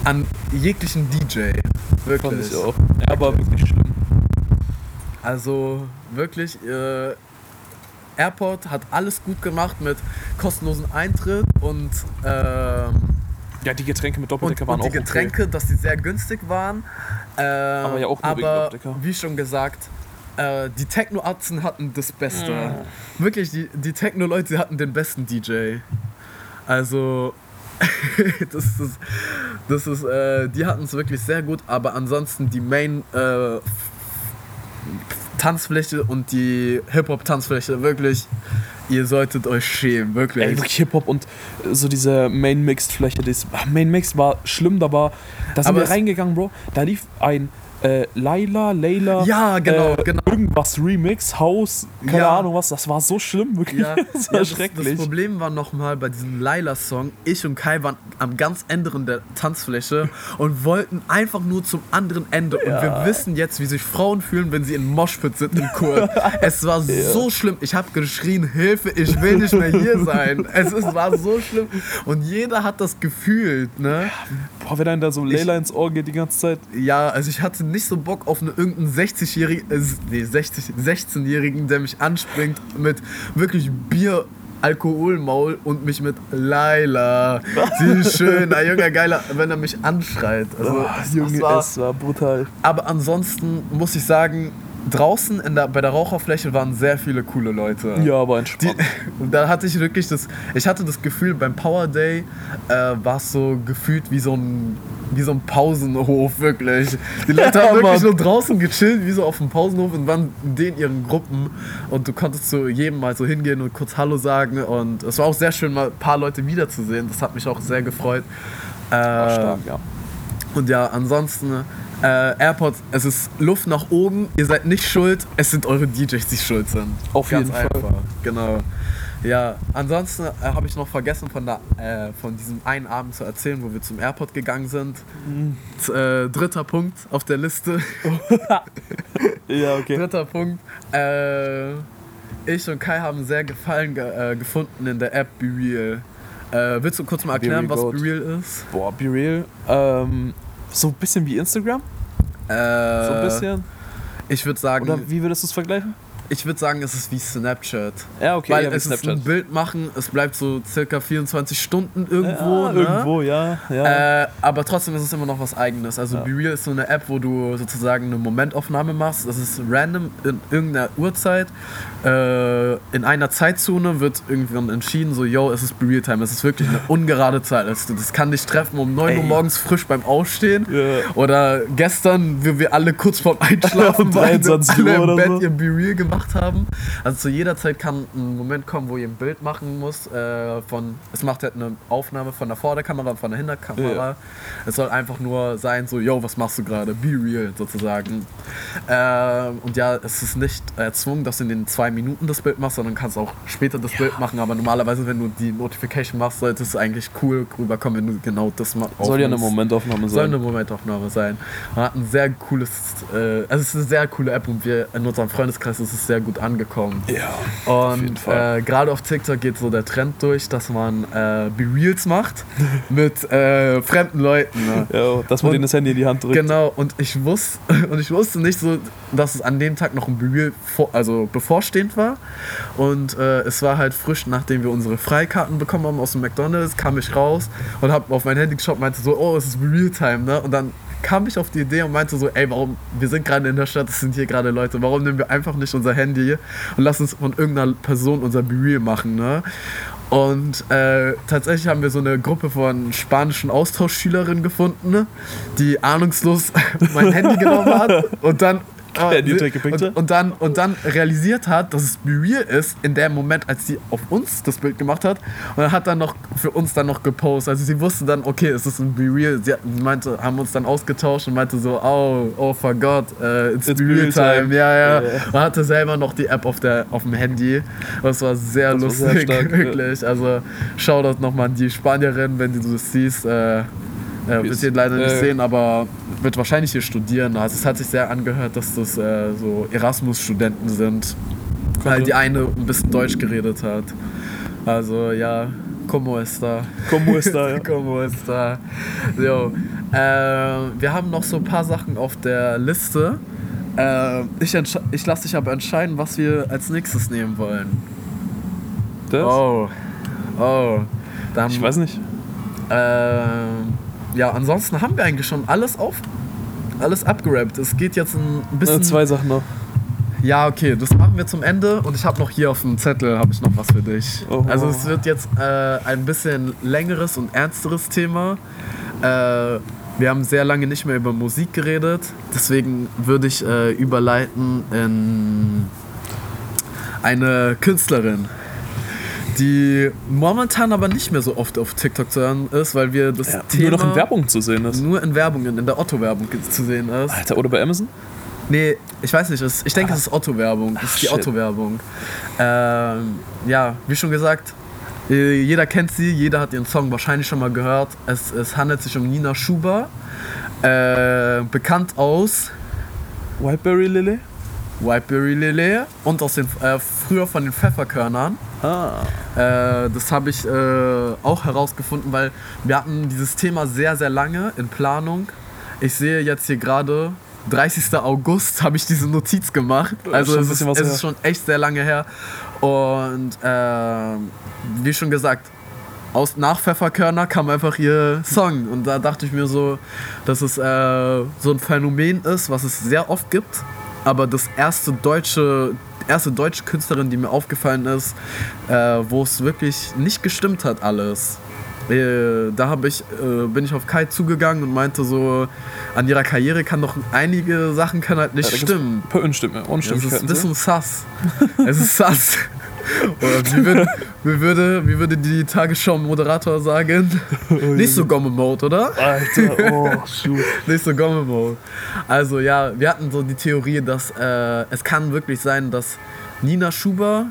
an jeglichen DJ. Wirklich. Fand ich auch. Ja, aber wirklich schlimm. Also wirklich, äh, Airport hat alles gut gemacht mit kostenlosen Eintritt und, ähm, Ja, die Getränke mit und, Doppeldecker waren und die auch Getränke, dass die sehr günstig waren. Ähm, Aber ja auch nur wegen aber Doppeldecker. wie schon gesagt, äh, die Techno-Atzen hatten das Beste. Wirklich, die, die Techno-Leute hatten den besten DJ. Also, das ist, das ist äh, die hatten es wirklich sehr gut, aber ansonsten die Main äh, Tanzfläche und die Hip-Hop-Tanzfläche, wirklich, ihr solltet euch schämen, wirklich. Ey, wirklich Hip-Hop und äh, so diese Main-Mixed-Fläche. Main-Mixed war schlimm, da war. Da sind Aber wir reingegangen, Bro. Da lief ein äh, Laila, Layla. Ja, genau, äh, genau. Irgendwas Remix, Haus, keine Ja. Ahnung was. Das war so schlimm, wirklich. Ja, das ja war das, schrecklich. das Problem war nochmal bei diesem Laila-Song, ich und Kai waren am ganz Ende der Tanzfläche und wollten einfach nur zum anderen Ende. Und wir wissen jetzt, wie sich Frauen fühlen, wenn sie in Moshpit sind im Chor. es war so schlimm. Ich habe geschrien, Hilfe, ich will nicht mehr hier sein. Es ist, war so schlimm. Und jeder hat das gefühlt, ne? Boah, wenn einem da so Layla ins Ohr geht die ganze Zeit. Ja, also ich hatte nicht so Bock auf eine, irgendeinen 60-jährigen, äh, nee, 60, 16-jährigen, der mich anspringt mit wirklich Bier. Alkoholmaul und mich mit Laila. Sie ist schön, ein junger Geiler, wenn er mich anschreit. Also, das Junge, war, es war brutal. aber ansonsten muss ich sagen, draußen in der, bei der Raucherfläche waren sehr viele coole Leute. Ja, aber Die, entspannt. da hatte ich wirklich das, ich hatte das Gefühl, beim Power Day äh, war es so gefühlt wie so ein, wie so ein Pausenhof, wirklich. Die Leute Ja, haben wirklich Mann. nur draußen gechillt, wie so auf dem Pausenhof und waren in den ihren Gruppen und du konntest zu jedem mal so hingehen und kurz Hallo sagen und es war auch sehr schön, mal ein paar Leute wiederzusehen. Das hat mich auch sehr gefreut. Äh, War stark, ja. und ja, ansonsten, äh, AirPods, es ist Luft nach oben, ihr seid nicht schuld, es sind eure DJs, die schuld sind. Auf jeden Fall. Genau. Ja, ansonsten äh, habe ich noch vergessen, von, der, äh, von diesem einen Abend zu erzählen, wo wir zum Airport gegangen sind. Mhm. Z- Äh, dritter Punkt auf der Liste. Ja, okay. Dritter Punkt. Äh, ich und Kai haben sehr Gefallen ge äh, gefunden in der App BeReal. Äh, willst du kurz mal erklären, Be was. BeReal ist? Boah, Be Real. Ähm, so ein bisschen wie Instagram. Äh, So ein bisschen. Ich würde sagen, Oder wie würdest du es vergleichen? Ich würde sagen, es ist wie Snapchat. Ja, okay, Weil ja, es ist Snapchat. ein Bild machen, es bleibt so circa 24 Stunden irgendwo. ja, ne? irgendwo, ja. ja. Äh, aber trotzdem ist es immer noch was Eigenes. Also Ja. Be Real ist so eine App, wo du sozusagen eine Momentaufnahme machst. Das ist random in irgendeiner Uhrzeit. Äh, in einer Zeitzone wird irgendwann entschieden, so, yo, es ist Be Real Time. Es ist wirklich eine ungerade Zeit. Das, das kann dich treffen um 9 Uhr Ey. morgens frisch beim Aufstehen. Oder gestern, wie wir alle kurz vorm Einschlafen waren, 23 alle Uhr im oder Bett so. ihr Be Real gemacht haben. Also zu jeder Zeit kann ein Moment kommen, wo ihr ein Bild machen muss. Äh, von, es macht halt eine Aufnahme von der Vorderkamera und von der Hinterkamera. Ja. Es soll einfach nur sein, so, yo, was machst du gerade? Be real sozusagen. Ähm, und ja, es ist nicht erzwungen, dass du in den zwei Minuten das Bild machst, sondern kannst auch später das Bild machen. Aber normalerweise, wenn du die Notification machst, sollte es eigentlich cool rüberkommen, wenn du genau das machst. Soll ja eine Momentaufnahme Soll sein. eine Momentaufnahme sein. Man hat ein sehr cooles, äh, also es ist eine sehr coole App und wir in unserem Freundeskreis ist es sehr gut angekommen. ja. Und äh, gerade auf TikTok geht so der Trend durch, dass man äh, Be Reals macht mit äh, fremden Leuten. Ne? Ja, dass man Und- denen das Handy in die Hand drückt. Genau, und ich wusste, und ich wusste nicht so, dass es an dem Tag noch ein Be Real vor, also bevorstehend war. Und äh, es war halt frisch, nachdem wir unsere Freikarten bekommen haben aus dem McDonalds, kam ich raus und habe auf mein Handy geschaut und meinte so, oh, es ist Be Real Time, ne? Und dann kam ich auf die Idee und meinte so, ey, warum, wir sind gerade in der Stadt, es sind hier gerade Leute, warum nehmen wir einfach nicht unser Handy und lassen uns von irgendeiner Person unser Be Real machen, ne? Und äh, tatsächlich haben wir so eine Gruppe von spanischen Austauschschülerinnen gefunden, die ahnungslos mein Handy genommen hat und dann Ja, die Trick gepickt und, hat. und, dann, und dann realisiert hat, dass es Real ist, in dem Moment, als sie auf uns das Bild gemacht hat. Und dann hat dann noch für uns dann noch gepostet. Also sie wusste dann, okay, es ist ein Be Real. Sie, hat, meinte, haben uns dann ausgetauscht und meinte so, oh, oh forgot, uh, it's, It's Real Real time. time. Ja, ja. Ja. Und hatte selber noch die App auf, der, auf dem Handy. Das war sehr Das war sehr lustig, stark, ja. wirklich. Also Shoutout nochmal an die Spanierin, wenn du das siehst. Äh, äh, wird ihr leider nicht Äh. sehen, aber wird wahrscheinlich hier studieren. Also es hat sich sehr angehört, dass das äh, so Erasmus-Studenten sind, weil die eine ein bisschen Deutsch geredet hat. Also ja, como está? Como está, ja. como está? Jo. Äh, wir haben noch so ein paar Sachen auf der Liste. Äh, ich ich lasse dich aber entscheiden, was wir als nächstes nehmen wollen. Das? Oh. Oh. Dann, Ich weiß nicht. ähm, ja, ansonsten haben wir eigentlich schon alles auf, alles abgerappt. Es geht jetzt ein Äh, bisschen. zwei Sachen noch. Ja, okay, das machen wir zum Ende und ich habe noch hier auf dem Zettel habe ich noch was für dich. Oh. Also es wird jetzt äh, ein bisschen längeres und ernsteres Thema. Äh, wir haben sehr lange nicht mehr über Musik geredet, deswegen würde ich äh, überleiten in eine Künstlerin, die momentan aber nicht mehr so oft auf TikTok zu hören ist, weil wir das Ja, Thema nur noch in Werbung zu sehen ist. nur in Werbungen, in der Otto-Werbung zu sehen ist. Alter, oder bei Amazon? Nee, ich weiß nicht. es- Ich denke, es ist Otto-Werbung. Das Ach, ist die. Otto-Werbung. Ähm, ja, wie schon gesagt, äh, jeder kennt sie, jeder hat ihren Song wahrscheinlich schon mal gehört. Es, es handelt sich um Nina Schuber, äh, bekannt aus Whiteberry Lily? Whiteberry Lily und aus den, äh, früher von den Pfefferkörnern. Ah. Äh, das habe ich äh, auch herausgefunden, weil wir hatten dieses Thema sehr, sehr lange in Planung. Ich sehe jetzt hier gerade, 30. August habe ich diese Notiz gemacht. Also es, ist, es ist schon echt sehr lange her. Und ähm, wie schon gesagt, aus nach Pfefferkörner kam einfach ihr Song. Und da dachte ich mir so, dass es äh, so ein Phänomen ist, was es sehr oft gibt. Aber das erste deutsche, erste deutsche Künstlerin, die mir aufgefallen ist, äh, wo es wirklich nicht gestimmt hat alles. Äh, da ich, äh, bin ich auf Kai zugegangen und meinte so, an ihrer Karriere kann doch einige Sachen können halt nicht Ja, stimmen. Ein paar Unstimmen, Es ist Unstimmigkeiten. ein bisschen sass. Es ist sass. Oder wie würde, wie, würde, wie würde die Tagesschau-Moderator sagen? Nicht so Gomme-Mode, oder? Alter, oh, shoot. Nicht so Gomme-Mode. Also ja, wir hatten so die Theorie, dass äh, es kann wirklich sein, dass Nina Schuber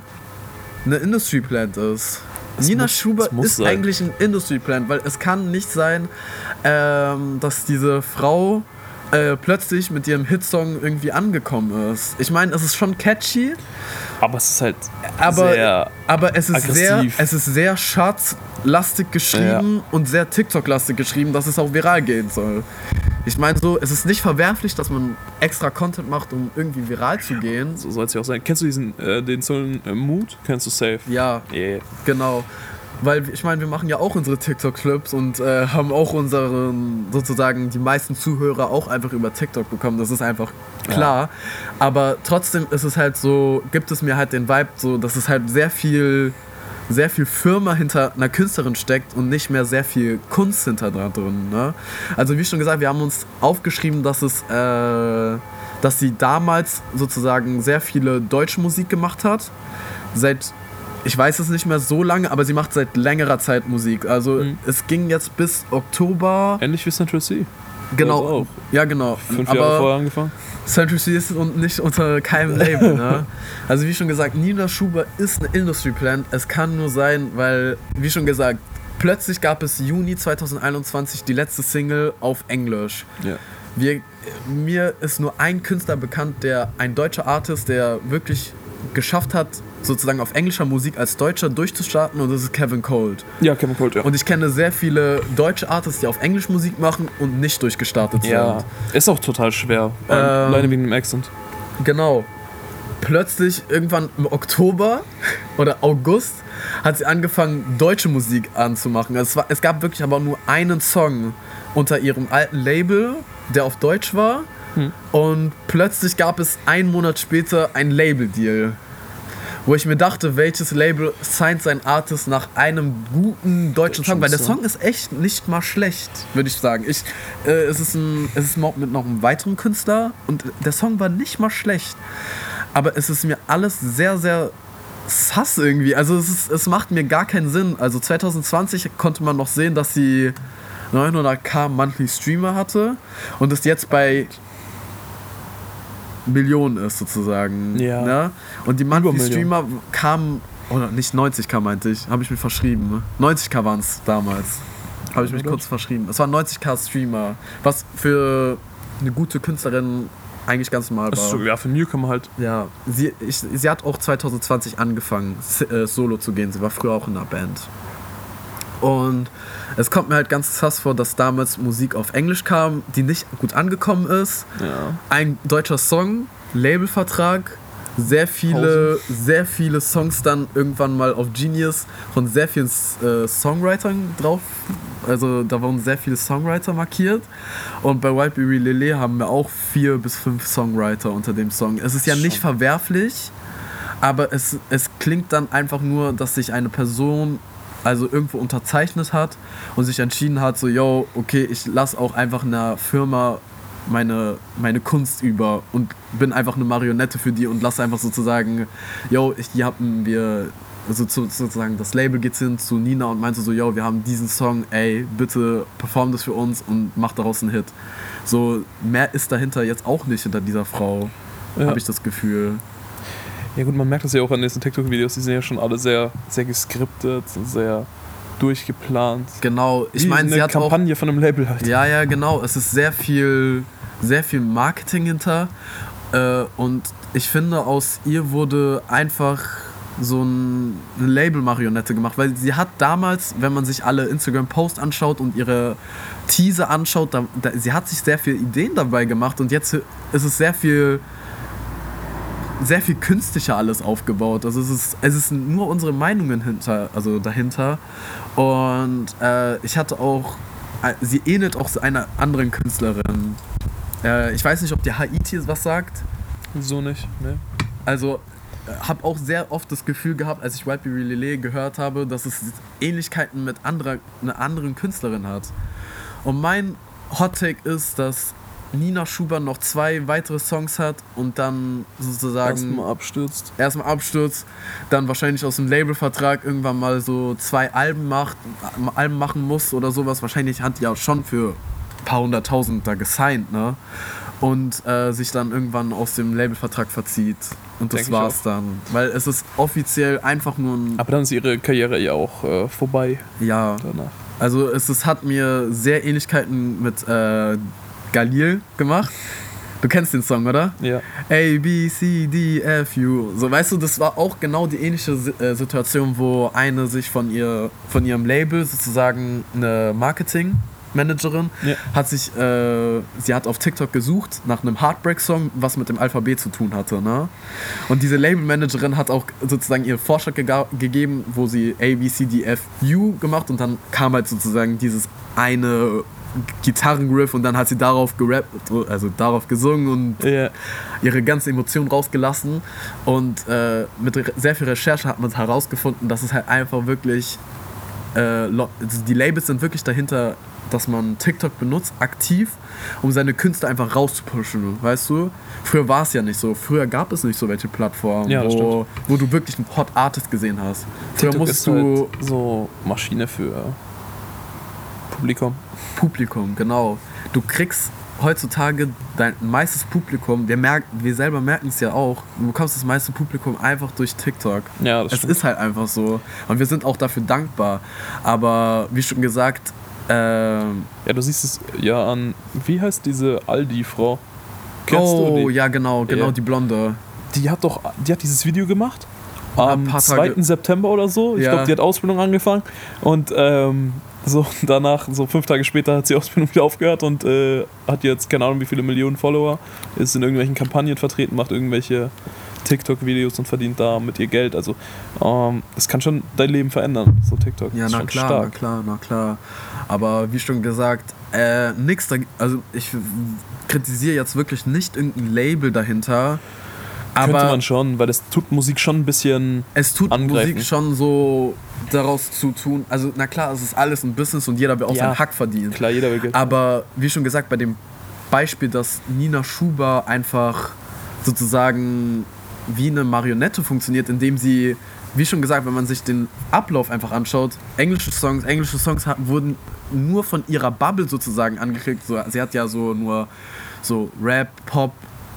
eine Industry Plant ist. Es Nina muss- Schuber ist sein. eigentlich ein Industry Plant, weil es kann nicht sein, ähm, dass diese Frau äh, plötzlich mit ihrem Hitsong irgendwie angekommen ist. Ich meine, es ist schon catchy, Aber es ist halt aber, sehr. aber es ist sehr, aggressiv. es ist sehr Schatz-lastig geschrieben und sehr TikTok-lastig geschrieben, dass es auch viral gehen soll. Ich meine so, es ist nicht verwerflich, dass man extra Content macht, um irgendwie viral zu gehen. So soll es ja auch sein. Kennst du diesen, äh, den Song äh, Mood? Kennst du safe? Ja, Yeah. genau. Weil ich meine, wir machen ja auch unsere TikTok-Clips und äh, haben auch unseren, sozusagen die meisten Zuhörer auch einfach über TikTok bekommen. Das ist einfach klar. Aber trotzdem ist es halt so, gibt es mir halt den Vibe, so, dass es halt sehr viel, sehr viel Firma hinter einer Künstlerin steckt und nicht mehr sehr viel Kunst hinter da drin. Ne? Also wie schon gesagt, wir haben uns aufgeschrieben, dass es, äh, dass sie damals sozusagen sehr viele deutsche Musik gemacht hat. Seit ich weiß es nicht mehr so lange, aber sie macht seit längerer Zeit Musik. Also Mhm. es ging jetzt bis Oktober. Ähnlich wie Central C. Genau. auch. Ja, genau. Fünf Jahre vorher angefangen. Central C ist und nicht unter keinem Label. ne? Also wie schon gesagt, Nina Schuber ist eine Industry Plant. Es kann nur sein, weil, wie schon gesagt, plötzlich gab es Juni 2021 die letzte Single auf Englisch. Ja. Wir, mir ist nur ein Künstler bekannt, der ein deutscher Artist, der wirklich geschafft hat, sozusagen auf englischer Musik als Deutscher durchzustarten und das ist Kevin Cold. Ja, Kevin Cold, ja. Und ich kenne sehr viele deutsche Artists, die auf Englisch Musik machen und nicht durchgestartet ja, sind. ist auch total schwer. Ähm, Alleine wegen dem Accent. Genau. Plötzlich irgendwann im Oktober oder August hat sie angefangen, deutsche Musik anzumachen. Also es, war, es gab wirklich aber nur einen Song unter ihrem alten Label, der auf Deutsch war. Hm. Und plötzlich gab es einen Monat später ein Label-Deal. Wo ich mir dachte, welches Label signed sein Artist nach einem guten deutschen Song? Weil der Song. Ist echt nicht mal schlecht, würde ich sagen. Ich, äh, es, ist ein, es ist mit noch einem weiteren Künstler und der Song war nicht mal schlecht. Aber es ist mir alles sehr, sehr sass irgendwie. Also es, ist, es macht mir gar keinen Sinn. Also 2020 konnte man noch sehen, dass sie 900k Monthly Streamer hatte und es jetzt bei Millionen ist sozusagen. Ja. Ne? Und die Monthly Millionen. Streamer kamen, oder nicht 90k meinte ich, habe ich mir verschrieben. ne? 90k waren es damals. Habe ich mich mein kurz verschrieben. Es waren 90k Streamer, was für eine gute Künstlerin eigentlich ganz normal war. Das ist so, ja, für Newcomer halt. Ja, sie, ich, sie hat auch 2020 angefangen, äh, Solo zu gehen. Sie war früher auch in einer Band. Und es kommt mir halt ganz krass vor, dass damals Musik auf Englisch kam, die nicht gut angekommen ist. Ja. Ein deutscher Song, Labelvertrag, sehr viele, sehr viele Songs dann irgendwann mal auf Genius von sehr vielen äh, Songwritern drauf. Also da wurden sehr viele Songwriter markiert. Und bei Whiteberry Lele haben wir auch vier bis fünf Songwriter unter dem Song. Es ist ja nicht Schon. verwerflich, aber es, es klingt dann einfach nur, dass sich eine Person also irgendwo unterzeichnet hat und sich entschieden hat, so, yo, okay, ich lasse auch einfach einer Firma meine, meine Kunst über und bin einfach eine Marionette für die und lasse einfach sozusagen, yo, ich, hier haben wir, also zu, sozusagen das Label geht hin zu Nina und meinte so, yo, wir haben diesen Song, ey, bitte perform das für uns und mach daraus einen Hit. So, mehr ist dahinter jetzt auch nicht hinter dieser Frau, Ja. habe ich das Gefühl. Ja gut, man merkt das ja auch an diesen TikTok-Videos, die sind ja schon alle sehr, sehr geskriptet, sehr durchgeplant. Genau, ich meine, eine sie hat auch Kampagne von einem Label halt. Ja, ja, genau. Es ist sehr viel, sehr viel Marketing hinter. Äh, und ich finde, aus ihr wurde einfach so ein, eine Label-Marionette gemacht. Weil sie hat damals, wenn man sich alle Instagram-Posts anschaut und ihre Teaser anschaut, da, da, sie hat sich sehr viele Ideen dabei gemacht. Und jetzt ist es sehr viel sehr viel künstlicher alles aufgebaut. Also es ist, es ist nur unsere Meinungen hinter, also dahinter. Und äh, ich hatte auch, äh, sie ähnelt auch einer anderen Künstlerin. Äh, ich weiß nicht, ob die Haiti was sagt. So nicht, ne? Also habe auch sehr oft das Gefühl gehabt, als ich White Lele gehört habe, dass es Ähnlichkeiten mit anderer, einer anderen Künstlerin hat. Und mein Hot Take ist, dass Nina Schuber noch zwei weitere Songs hat und dann sozusagen Erstmal abstürzt. erstmal abstürzt, dann wahrscheinlich aus dem Labelvertrag irgendwann mal so zwei Alben macht, Alben machen muss oder sowas. Wahrscheinlich hat die ja schon für ein paar hunderttausend da gesigned, ne? Und äh, sich dann irgendwann aus dem Labelvertrag verzieht. Und das Denk war's dann. Weil es ist offiziell einfach nur ein. Aber dann ist ihre Karriere ja auch äh, vorbei Ja. danach. Also es, es hat mir sehr Ähnlichkeiten mit äh, Galil gemacht. Du kennst den Song, oder? Ja. A, B, C, D, F, U. So, weißt du, das war auch genau die ähnliche äh, Situation, wo eine sich von, ihr, von ihrem Label sozusagen eine Marketing Labelmanagerin, Ja. hat sich, äh, sie hat auf TikTok gesucht nach einem Heartbreak-Song, was mit dem Alphabet zu tun hatte. Ne? Und diese Labelmanagerin hat auch sozusagen ihren Vorschlag gega- gegeben, wo sie A, B, C, D, F, U gemacht und dann kam halt sozusagen dieses eine Gitarrenriff und dann hat sie darauf gerappt, also darauf gesungen und Ja. ihre ganze Emotion rausgelassen. Und äh, mit sehr viel Recherche hat man herausgefunden, dass es halt einfach wirklich, äh, also die Labels sind wirklich dahinter, dass man TikTok benutzt, aktiv, um seine Künste einfach rauszupushen, weißt du? Früher war es ja nicht so. Früher gab es nicht so welche Plattformen, Ja, wo, wo du wirklich einen Hot Artist gesehen hast. Früher TikTok musst ist du halt so Maschine für Publikum. Publikum, genau. Du kriegst heutzutage dein meistes Publikum, wir, merken, wir selber merken es ja auch, du bekommst das meiste Publikum einfach durch TikTok. Ja, das es stimmt. ist halt einfach so. Und wir sind auch dafür dankbar. Aber wie schon gesagt, ähm, Ja, du siehst es ja an, wie heißt diese Aldi-Frau? Kennst oh du die? ja genau, genau Ja. die Blonde. Die hat doch, die hat dieses Video gemacht. Am paar 2. Tage- September oder so. Ich Ja. glaube, die hat Ausbildung angefangen. Und ähm, so danach, so fünf Tage später, hat sie Ausbildung wieder aufgehört und äh, hat jetzt keine Ahnung wie viele Millionen Follower. Ist in irgendwelchen Kampagnen vertreten, macht irgendwelche TikTok-Videos und verdient da mit ihr Geld. Also, ähm, das kann schon dein Leben verändern, so TikTok. Ja, ist na schon klar, stark. na klar, na klar. Aber wie schon gesagt, äh, nix da, also ich kritisiere jetzt wirklich nicht irgendein Label dahinter. Könnte Aber man schon, weil das tut Musik schon ein bisschen. es tut angreifen. Musik schon so daraus zu tun. Also na klar, es ist alles ein Business und jeder will auch Ja. seinen Hack verdienen. Klar, jeder will Geld. Aber wie schon gesagt, bei dem Beispiel, dass Nina Schuber einfach sozusagen wie eine Marionette funktioniert, indem sie, wie schon gesagt, wenn man sich den Ablauf einfach anschaut, englische Songs, englische Songs wurden nur von ihrer Bubble sozusagen angekriegt. So, sie hat ja so nur so Rap, Pop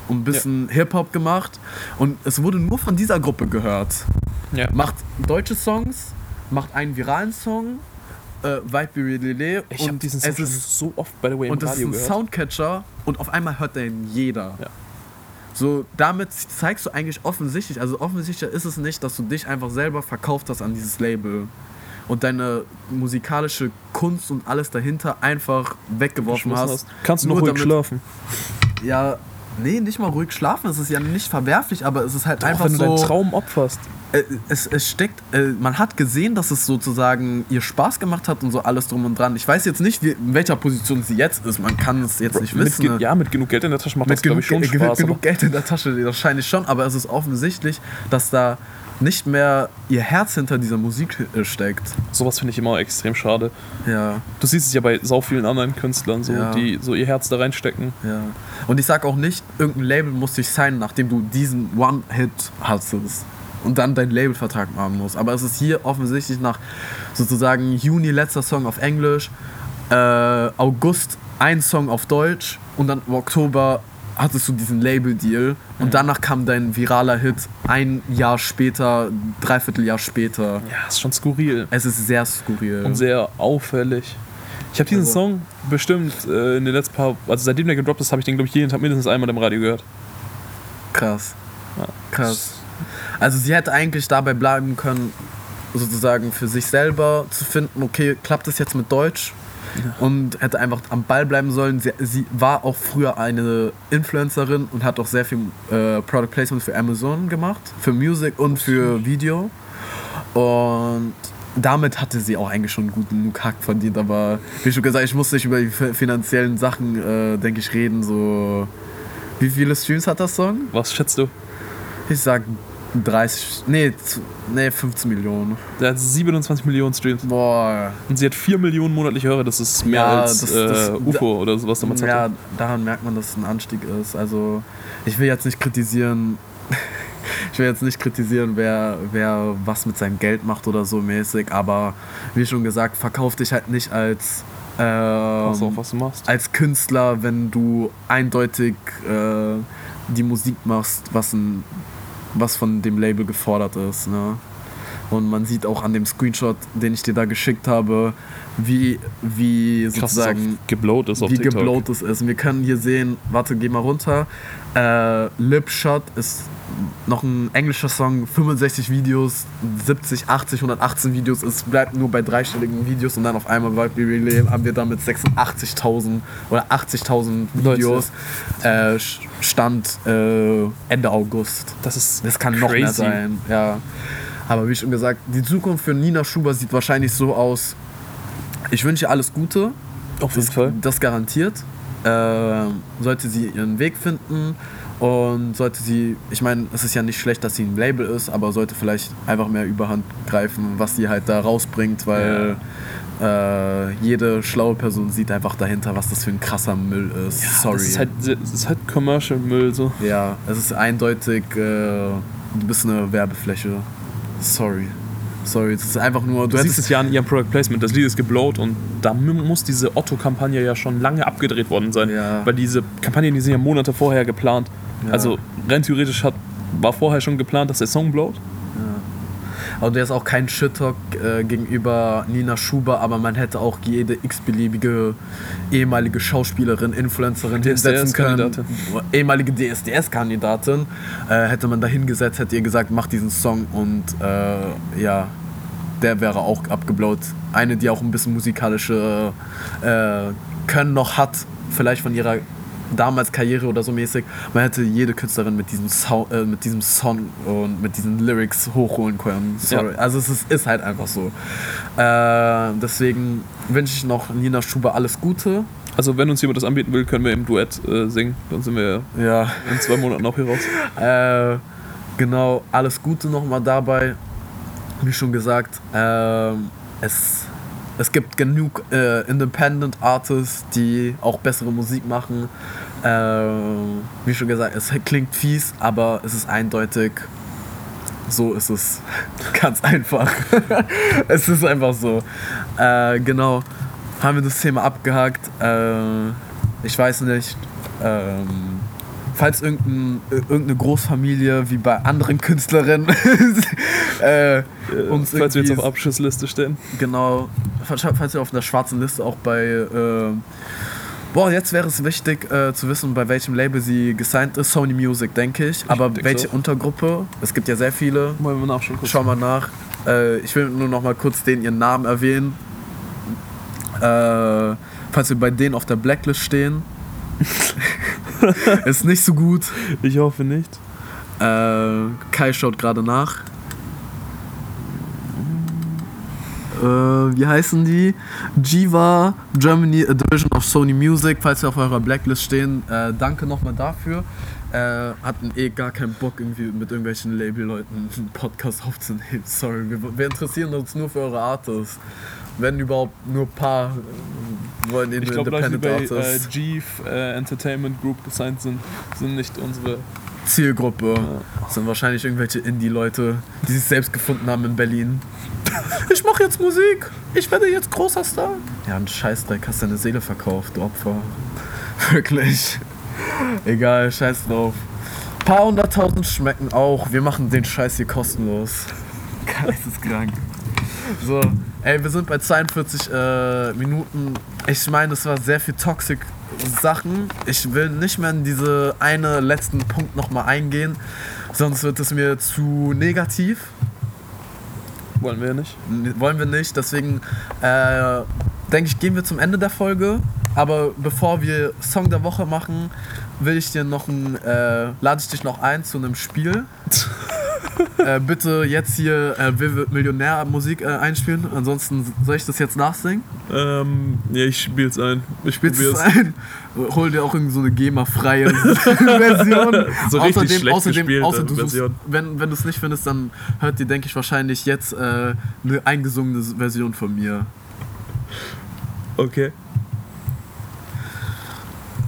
und ein bisschen Hip-Hop gemacht und es wurde nur von dieser Gruppe gehört ja. macht deutsche Songs, macht einen viralen Song, äh, Vibe Be Lele Ich habe und diesen Song ist, so oft, by the way, im und das ist Radio ein gehört. Soundcatcher und auf einmal hört den jeder. Ja. So, damit zeigst du eigentlich offensichtlich, also offensichtlich ist es nicht, dass du dich einfach selber verkauft hast an dieses Label und deine musikalische Kunst und alles dahinter einfach weggeworfen Geschmissen hast. Kannst du noch Nur ruhig damit- schlafen. Ja, nee, nicht mal ruhig schlafen, es ist ja nicht verwerflich, aber es ist halt Doch, einfach wenn du so... deinen Traum opferst. Äh, es, es steckt, äh, man hat gesehen, dass es sozusagen ihr Spaß gemacht hat und so alles drum und dran. Ich weiß jetzt nicht, wie, in welcher Position sie jetzt ist. Man kann es jetzt nicht mit, wissen. ge- ne? ja, mit genug Geld in der Tasche macht mit das, glaube genug, ich, schon Ge- Spaß. genug aber Geld in der Tasche wahrscheinlich schon, aber es ist offensichtlich, dass da nicht mehr ihr Herz hinter dieser Musik äh, steckt. sowas finde ich immer extrem schade. Ja, Du siehst es ja bei sau vielen anderen Künstlern, so, Ja. die so ihr Herz da reinstecken. ja. Und ich sag auch nicht, irgendein Label muss dich sein, nachdem du diesen One-Hit hattest und dann deinen Labelvertrag machen musst. Aber es ist hier offensichtlich nach sozusagen Juni letzter Song auf Englisch, äh, August ein Song auf Deutsch und dann im Oktober hattest du diesen Label-Deal und danach kam dein viraler Hit ein Jahr später, dreiviertel Jahr später. Ja, ist schon skurril Es ist sehr skurril. und sehr auffällig. Ich habe diesen Also- Song bestimmt äh, in den letzten paar, also seitdem der gedroppt ist, habe ich den, glaube ich, jeden Tag mindestens einmal im Radio gehört. Krass. Ja. Krass. Also sie hätte eigentlich dabei bleiben können, sozusagen für sich selber zu finden, okay, klappt das jetzt mit Deutsch? Und hätte einfach am Ball bleiben sollen. Sie, sie war auch früher eine Influencerin und hat auch sehr viel äh, Product Placement für Amazon gemacht, für Music und für Video. Und damit hatte sie auch eigentlich schon einen guten Hack verdient, aber wie schon gesagt, ich muss nicht über die fi- finanziellen Sachen, äh, denke ich, reden. So, wie viele Streams hat das Song? Was schätzt du? Ich sag 30, nee, nee 15 Millionen. Der hat 27 Millionen Streams Boah. und sie hat 4 Millionen monatliche Hörer. Das ist mehr Ja, als das- äh, das- UFO oder sowas damals Ja, hatte. daran merkt man, dass es ein Anstieg ist. Also, ich will jetzt nicht kritisieren, ich will jetzt nicht kritisieren, wer, wer was mit seinem Geld macht oder so mäßig, aber wie schon gesagt, verkauf dich halt nicht als, ähm, auf, was du machst. als Künstler, wenn du eindeutig äh, die Musik machst, was, ein, was von dem Label gefordert ist. Ne? Und man sieht auch an dem Screenshot, den ich dir da geschickt habe, wie, wie Krass, sozusagen geblowt ist auf wie TikTok. geblowt es ist. Und wir können hier sehen, warte, geh mal runter. Äh, Lip Shot ist noch ein englischer Song, 65 Videos, 70, 80, 118 Videos. Es bleibt nur bei dreistelligen Videos und dann auf einmal bei Be Relay haben wir damit 86.000 oder 80.000 Videos. Äh, Stand äh, Ende August. Das ist Das kann noch mehr crazy. sein, ja. Aber wie schon gesagt, die Zukunft für Nina Schuber sieht wahrscheinlich so aus. Ich wünsche ihr alles Gute. Auf jeden Das, Fall. das garantiert. Ähm, sollte sie ihren Weg finden und sollte sie, ich meine, es ist ja nicht schlecht, dass sie ein Label ist, aber sollte vielleicht einfach mehr Überhand greifen, was sie halt da rausbringt, weil äh, jede schlaue Person sieht einfach dahinter, was das für ein krasser Müll ist. Sorry. Das ist halt, das ist halt Commercial Müll so. Ja, es ist eindeutig, äh, du bist eine Werbefläche. Sorry. Sorry, es ist einfach nur, Du du siehst es ja an ihrem Product Placement, das Lied ist geblowt und da mu- muss diese Otto-Kampagne ja schon lange abgedreht worden sein. Ja. Weil diese Kampagnen, die sind ja Monate vorher geplant. Ja. Also rein theoretisch hat, war vorher schon geplant, dass der Song blowt. Aber der ist auch kein Shit-Talk äh, gegenüber Nina Schuber, aber man hätte auch jede x-beliebige ehemalige Schauspielerin, Influencerin hinsetzen können. Ehemalige DSDS-Kandidatin. Äh, hätte man da hingesetzt, hätte ihr gesagt, mach diesen Song und äh, ja, der wäre auch abgeblowt. Eine, die auch ein bisschen musikalische äh, Können noch hat, vielleicht von ihrer damals Karriere oder so mäßig. Man hätte jede Künstlerin mit diesem, Sound, äh, mit diesem Song und mit diesen Lyrics hochholen können. Sorry. Ja. Also es ist, ist halt einfach so. Äh, deswegen wünsche ich noch Nina Schuber alles Gute. Also wenn uns jemand das anbieten will, können wir im Duett äh, singen. Dann sind wir Ja. in zwei Monaten auch hier raus. Äh, genau, alles Gute nochmal dabei. Wie schon gesagt, ähm, es, es gibt genug äh, Independent Artists, die auch bessere Musik machen. Ähm, wie schon gesagt, es klingt fies, aber es ist eindeutig. So ist es. Ganz einfach. es ist einfach so. Äh, genau. Haben wir das Thema abgehakt. Äh, ich weiß nicht. Ähm, falls irgendein, irgendeine Großfamilie wie bei anderen Künstlerinnen äh, Äh, uns falls wir jetzt auf Abschussliste stehen. Genau, falls wir auf einer schwarzen Liste auch bei. Äh, boah, jetzt wäre es wichtig äh, zu wissen, bei welchem Label sie gesigned ist. Sony Music, denke ich. Aber denk welche so. Untergruppe? Es gibt ja sehr viele. Wollen wir nachschauen kurz. Schau mal nach. Äh, ich will nur noch mal kurz den ihren Namen erwähnen. Äh, falls wir bei denen auf der Blacklist stehen. ist nicht so gut. Ich hoffe nicht. Äh, Kai schaut gerade nach. Äh, wie heißen die? Jiva Germany a Division of Sony Music, falls wir auf eurer Blacklist stehen. Äh, danke nochmal dafür. Äh, hatten eh gar keinen Bock, irgendwie mit irgendwelchen Label-Leuten einen Podcast aufzunehmen. Sorry, wir, wir interessieren uns nur für eure Artists. Wenn überhaupt nur ein paar äh, wollen eben Ich glaube, Leute, die Independent bei äh, Artists. Jeeve äh, Entertainment Group gesigned sind, sind nicht unsere. Zielgruppe. Das sind wahrscheinlich irgendwelche Indie-Leute, die sich selbst gefunden haben in Berlin. Ich mache jetzt Musik. Ich werde jetzt großer Star. Ja, ein Scheißdreck. Hast deine Seele verkauft, du Opfer. Wirklich. Egal, scheiß drauf. Paar hunderttausend schmecken auch. Wir machen den Scheiß hier kostenlos. Geisteskrank. So, ey, wir sind bei 42 äh, Minuten. Ich meine, es war sehr viel Toxic Sachen. Ich will nicht mehr in diese eine letzten Punkt nochmal eingehen, sonst wird es mir zu negativ. Wollen wir ja nicht. Wollen wir nicht. Deswegen äh, denke ich, gehen wir zum Ende der Folge. Aber bevor wir Song der Woche machen, will ich dir noch ein, äh, lade ich dich noch ein zu einem Spiel. äh, bitte jetzt hier äh, Wer wird Millionär Musik äh, einspielen. Ansonsten soll ich das jetzt nachsingen? Ähm, ja, ich spiel's ein. Ich es probier's. ein? Hol dir auch irgend so eine GEMA-freie Version. So richtig schlecht außerdem, gespielte außer du suchst, wenn, wenn du es nicht findest, dann hört ihr, denke ich, wahrscheinlich jetzt äh, eine eingesungene Version von mir. Okay.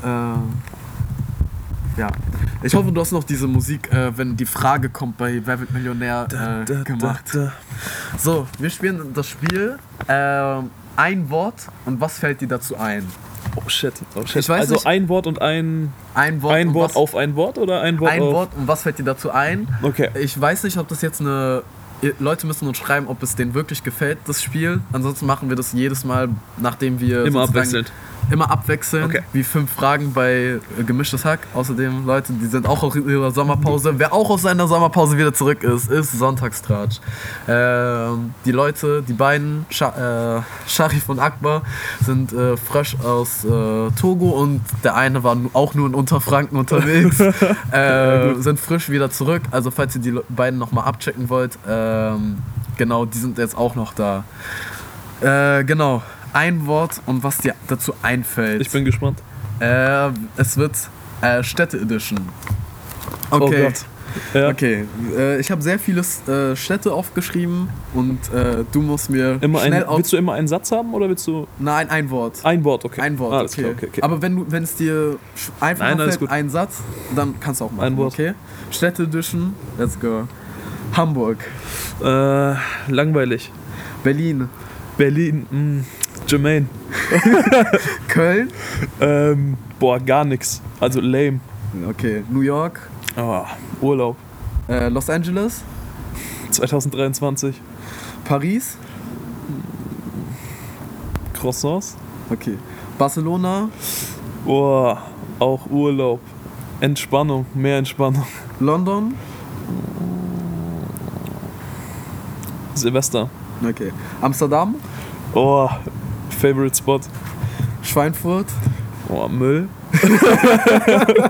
Ähm, ja. Ich hoffe, du hast noch diese Musik, äh, wenn die Frage kommt bei Wer wird Millionär äh, gemacht. da. So, wir spielen das Spiel. Ähm, ein Wort und was fällt dir dazu ein? Oh shit. Oh shit. Ich weiß also nicht- ein Wort und ein, Ein Wort, ein Wort was, auf ein Wort oder ein Wort ein. Wort und was fällt dir dazu ein? Okay. Ich weiß nicht, ob das jetzt eine Leute müssen uns schreiben, ob es denen wirklich gefällt, das Spiel. Ansonsten machen wir das jedes Mal, nachdem wir Immer abwechselnd. Immer abwechseln, Okay. wie fünf Fragen bei äh, Gemischtes Hack. Außerdem, Leute, die sind auch aus ihrer Sommerpause. Wer auch aus seiner Sommerpause wieder zurück ist, ist Sonntagstratsch. Ähm, die Leute, die beiden, Scha äh, Sharif und Akbar, sind äh, frisch aus äh, Togo und der eine war auch nur in Unterfranken unterwegs. äh, sind frisch wieder zurück. Also, falls ihr die beiden nochmal abchecken wollt, ähm, genau, die sind jetzt auch noch da. Äh, genau. Ein Wort und was dir dazu einfällt. Ich bin gespannt. Äh, es wird äh, Städte Edition. Okay. Oh. Ja. Okay, äh, ich habe sehr viele äh, Städte aufgeschrieben und äh, du musst mir Immer ein, schnell auf. willst du immer einen Satz haben oder willst du Nein, ein Wort. ein Wort? Okay. Ein Wort, Alles okay. klar, okay, okay. Aber wenn du, wenn es dir einfach Nein, alles fällt, gut. ein Satz, dann kannst du auch machen. Ein Wort. Okay. Städte Edition, let's go. Hamburg, Äh, langweilig. Berlin, Berlin, mh, Jermaine. Köln, Ähm, boah, gar nix. Also lame. okay, New York, Ah, Urlaub. äh, Los Angeles, 2023. Paris, Croissants. okay, Barcelona, Boah, auch Urlaub. Entspannung, mehr Entspannung. London, Silvester. okay, Amsterdam, Oh, Favorite Spot. Schweinfurt, Oh, Müll.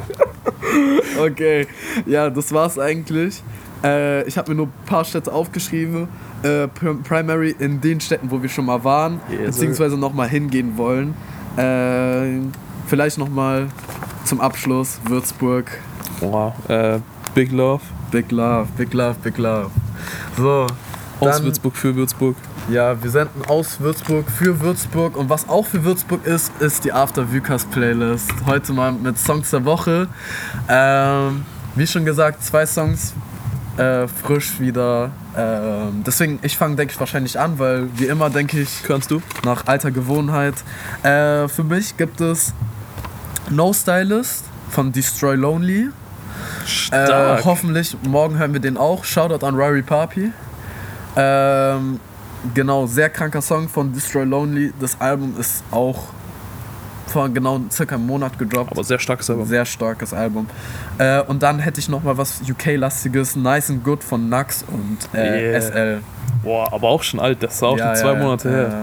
Okay, ja, das war's eigentlich. Äh, ich habe mir nur ein paar Städte aufgeschrieben. Äh, Prim- Primary in den Städten, wo wir schon mal waren, Yes, beziehungsweise nochmal hingehen wollen. Äh, vielleicht nochmal zum Abschluss Würzburg. Boah, äh, Big Love. Big Love, Big Love, Big Love. So, Aus Dann- Würzburg für Würzburg. ja, wir senden aus Würzburg für Würzburg. Und was auch für Würzburg ist, ist die After Vukas Playlist. Heute mal mit Songs der Woche. Ähm, wie schon gesagt, zwei Songs äh, frisch wieder. Ähm, deswegen, ich fange, denke ich, wahrscheinlich an, weil wie immer, denke ich, Kannst du? nach alter Gewohnheit. Äh, für mich gibt es No Stylist von Destroy Lonely. Äh, hoffentlich morgen hören wir den auch. Shoutout an Rari Papi. Ähm, genau, sehr kranker Song von Destroy Lonely. Das Album ist auch vor genau circa einem Monat gedroppt. Aber sehr starkes Album. Sehr starkes Album. Äh, und dann hätte ich noch mal was UK-lastiges, Nice and Good von Nux und äh, Yeah. SL. Boah, aber auch schon alt. Das ist auch Ja, schon zwei ja, Monate ja, her.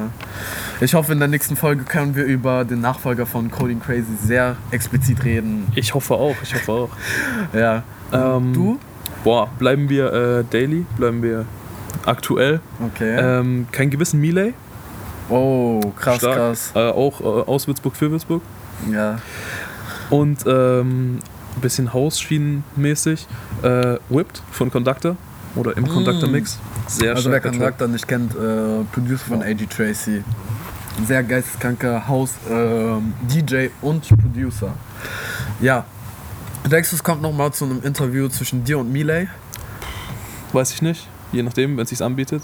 Ich hoffe, in der nächsten Folge können wir über den Nachfolger von Coding Crazy sehr explizit reden. Ich hoffe auch, ich hoffe auch. Ja. Ähm, du? Boah, bleiben wir äh, daily, bleiben wir aktuell. Okay. Ähm, kein gewissen Miley. oh, krass, Stark. krass. Äh, auch äh, aus Würzburg für Würzburg. Ja. Und ähm, ein bisschen Hausschienenmäßig. Äh, Whipped von Conductor. Oder im Mm. Conductor Mix. Sehr Also wer. Conductor nicht kennt, äh, Producer von AG Tracy. Sehr geisteskranker Haus, ähm, DJ und Producer. Ja. Denkst du, es kommt nochmal zu einem Interview zwischen dir und Miley? Weiß ich nicht. Je nachdem, wenn es sich anbietet.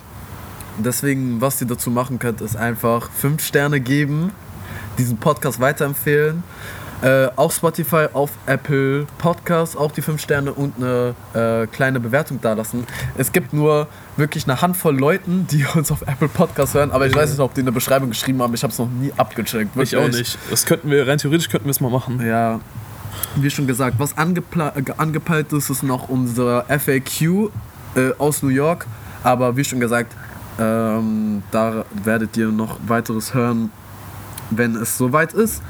Deswegen, was ihr dazu machen könnt, ist einfach 5 Sterne geben, diesen Podcast weiterempfehlen. Äh, auf Spotify, auf Apple Podcasts auch die 5 Sterne und eine äh, kleine Bewertung dalassen. Es gibt nur wirklich eine Handvoll Leuten, die uns auf Apple Podcasts hören, aber ich weiß nicht, ob die in der Beschreibung geschrieben haben. Ich habe es noch nie abgecheckt. Ich auch nicht. Das könnten wir, rein theoretisch könnten wir es mal machen. Ja, wie schon gesagt, was äh, angepeilt ist, ist noch unser FAQ äh, aus New York. Aber wie schon gesagt, ähm, da werdet ihr noch weiteres hören, wenn es soweit ist.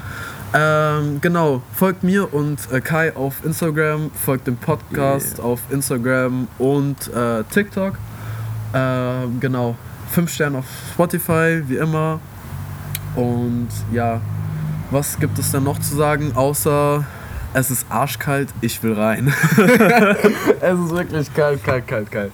Ähm, genau, folgt mir und äh, Kai auf Instagram, folgt dem Podcast auf Instagram und äh, TikTok. Ähm, genau, 5 Sterne auf Spotify, wie immer. Und ja, was gibt es denn noch zu sagen, außer es ist arschkalt, ich will rein. es ist wirklich kalt, kalt, kalt, kalt.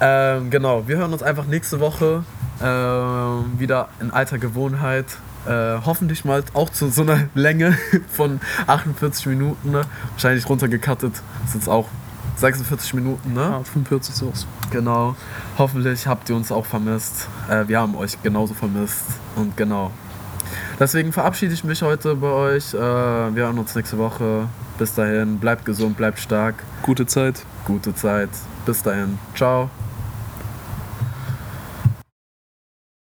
Ähm, genau, wir hören uns einfach nächste Woche ähm, wieder in alter Gewohnheit. Äh, hoffentlich mal auch zu so einer Länge von 48 Minuten. Ne? Wahrscheinlich runtergecuttet. Sind es auch 46 Minuten, ne? Ah, 45 so. Genau. Hoffentlich habt ihr uns auch vermisst. Äh, wir haben euch genauso vermisst. Und genau. Deswegen verabschiede ich mich heute bei euch. Äh, wir hören uns nächste Woche. Bis dahin, bleibt gesund, bleibt stark. Gute Zeit. Gute Zeit. Bis dahin. Ciao.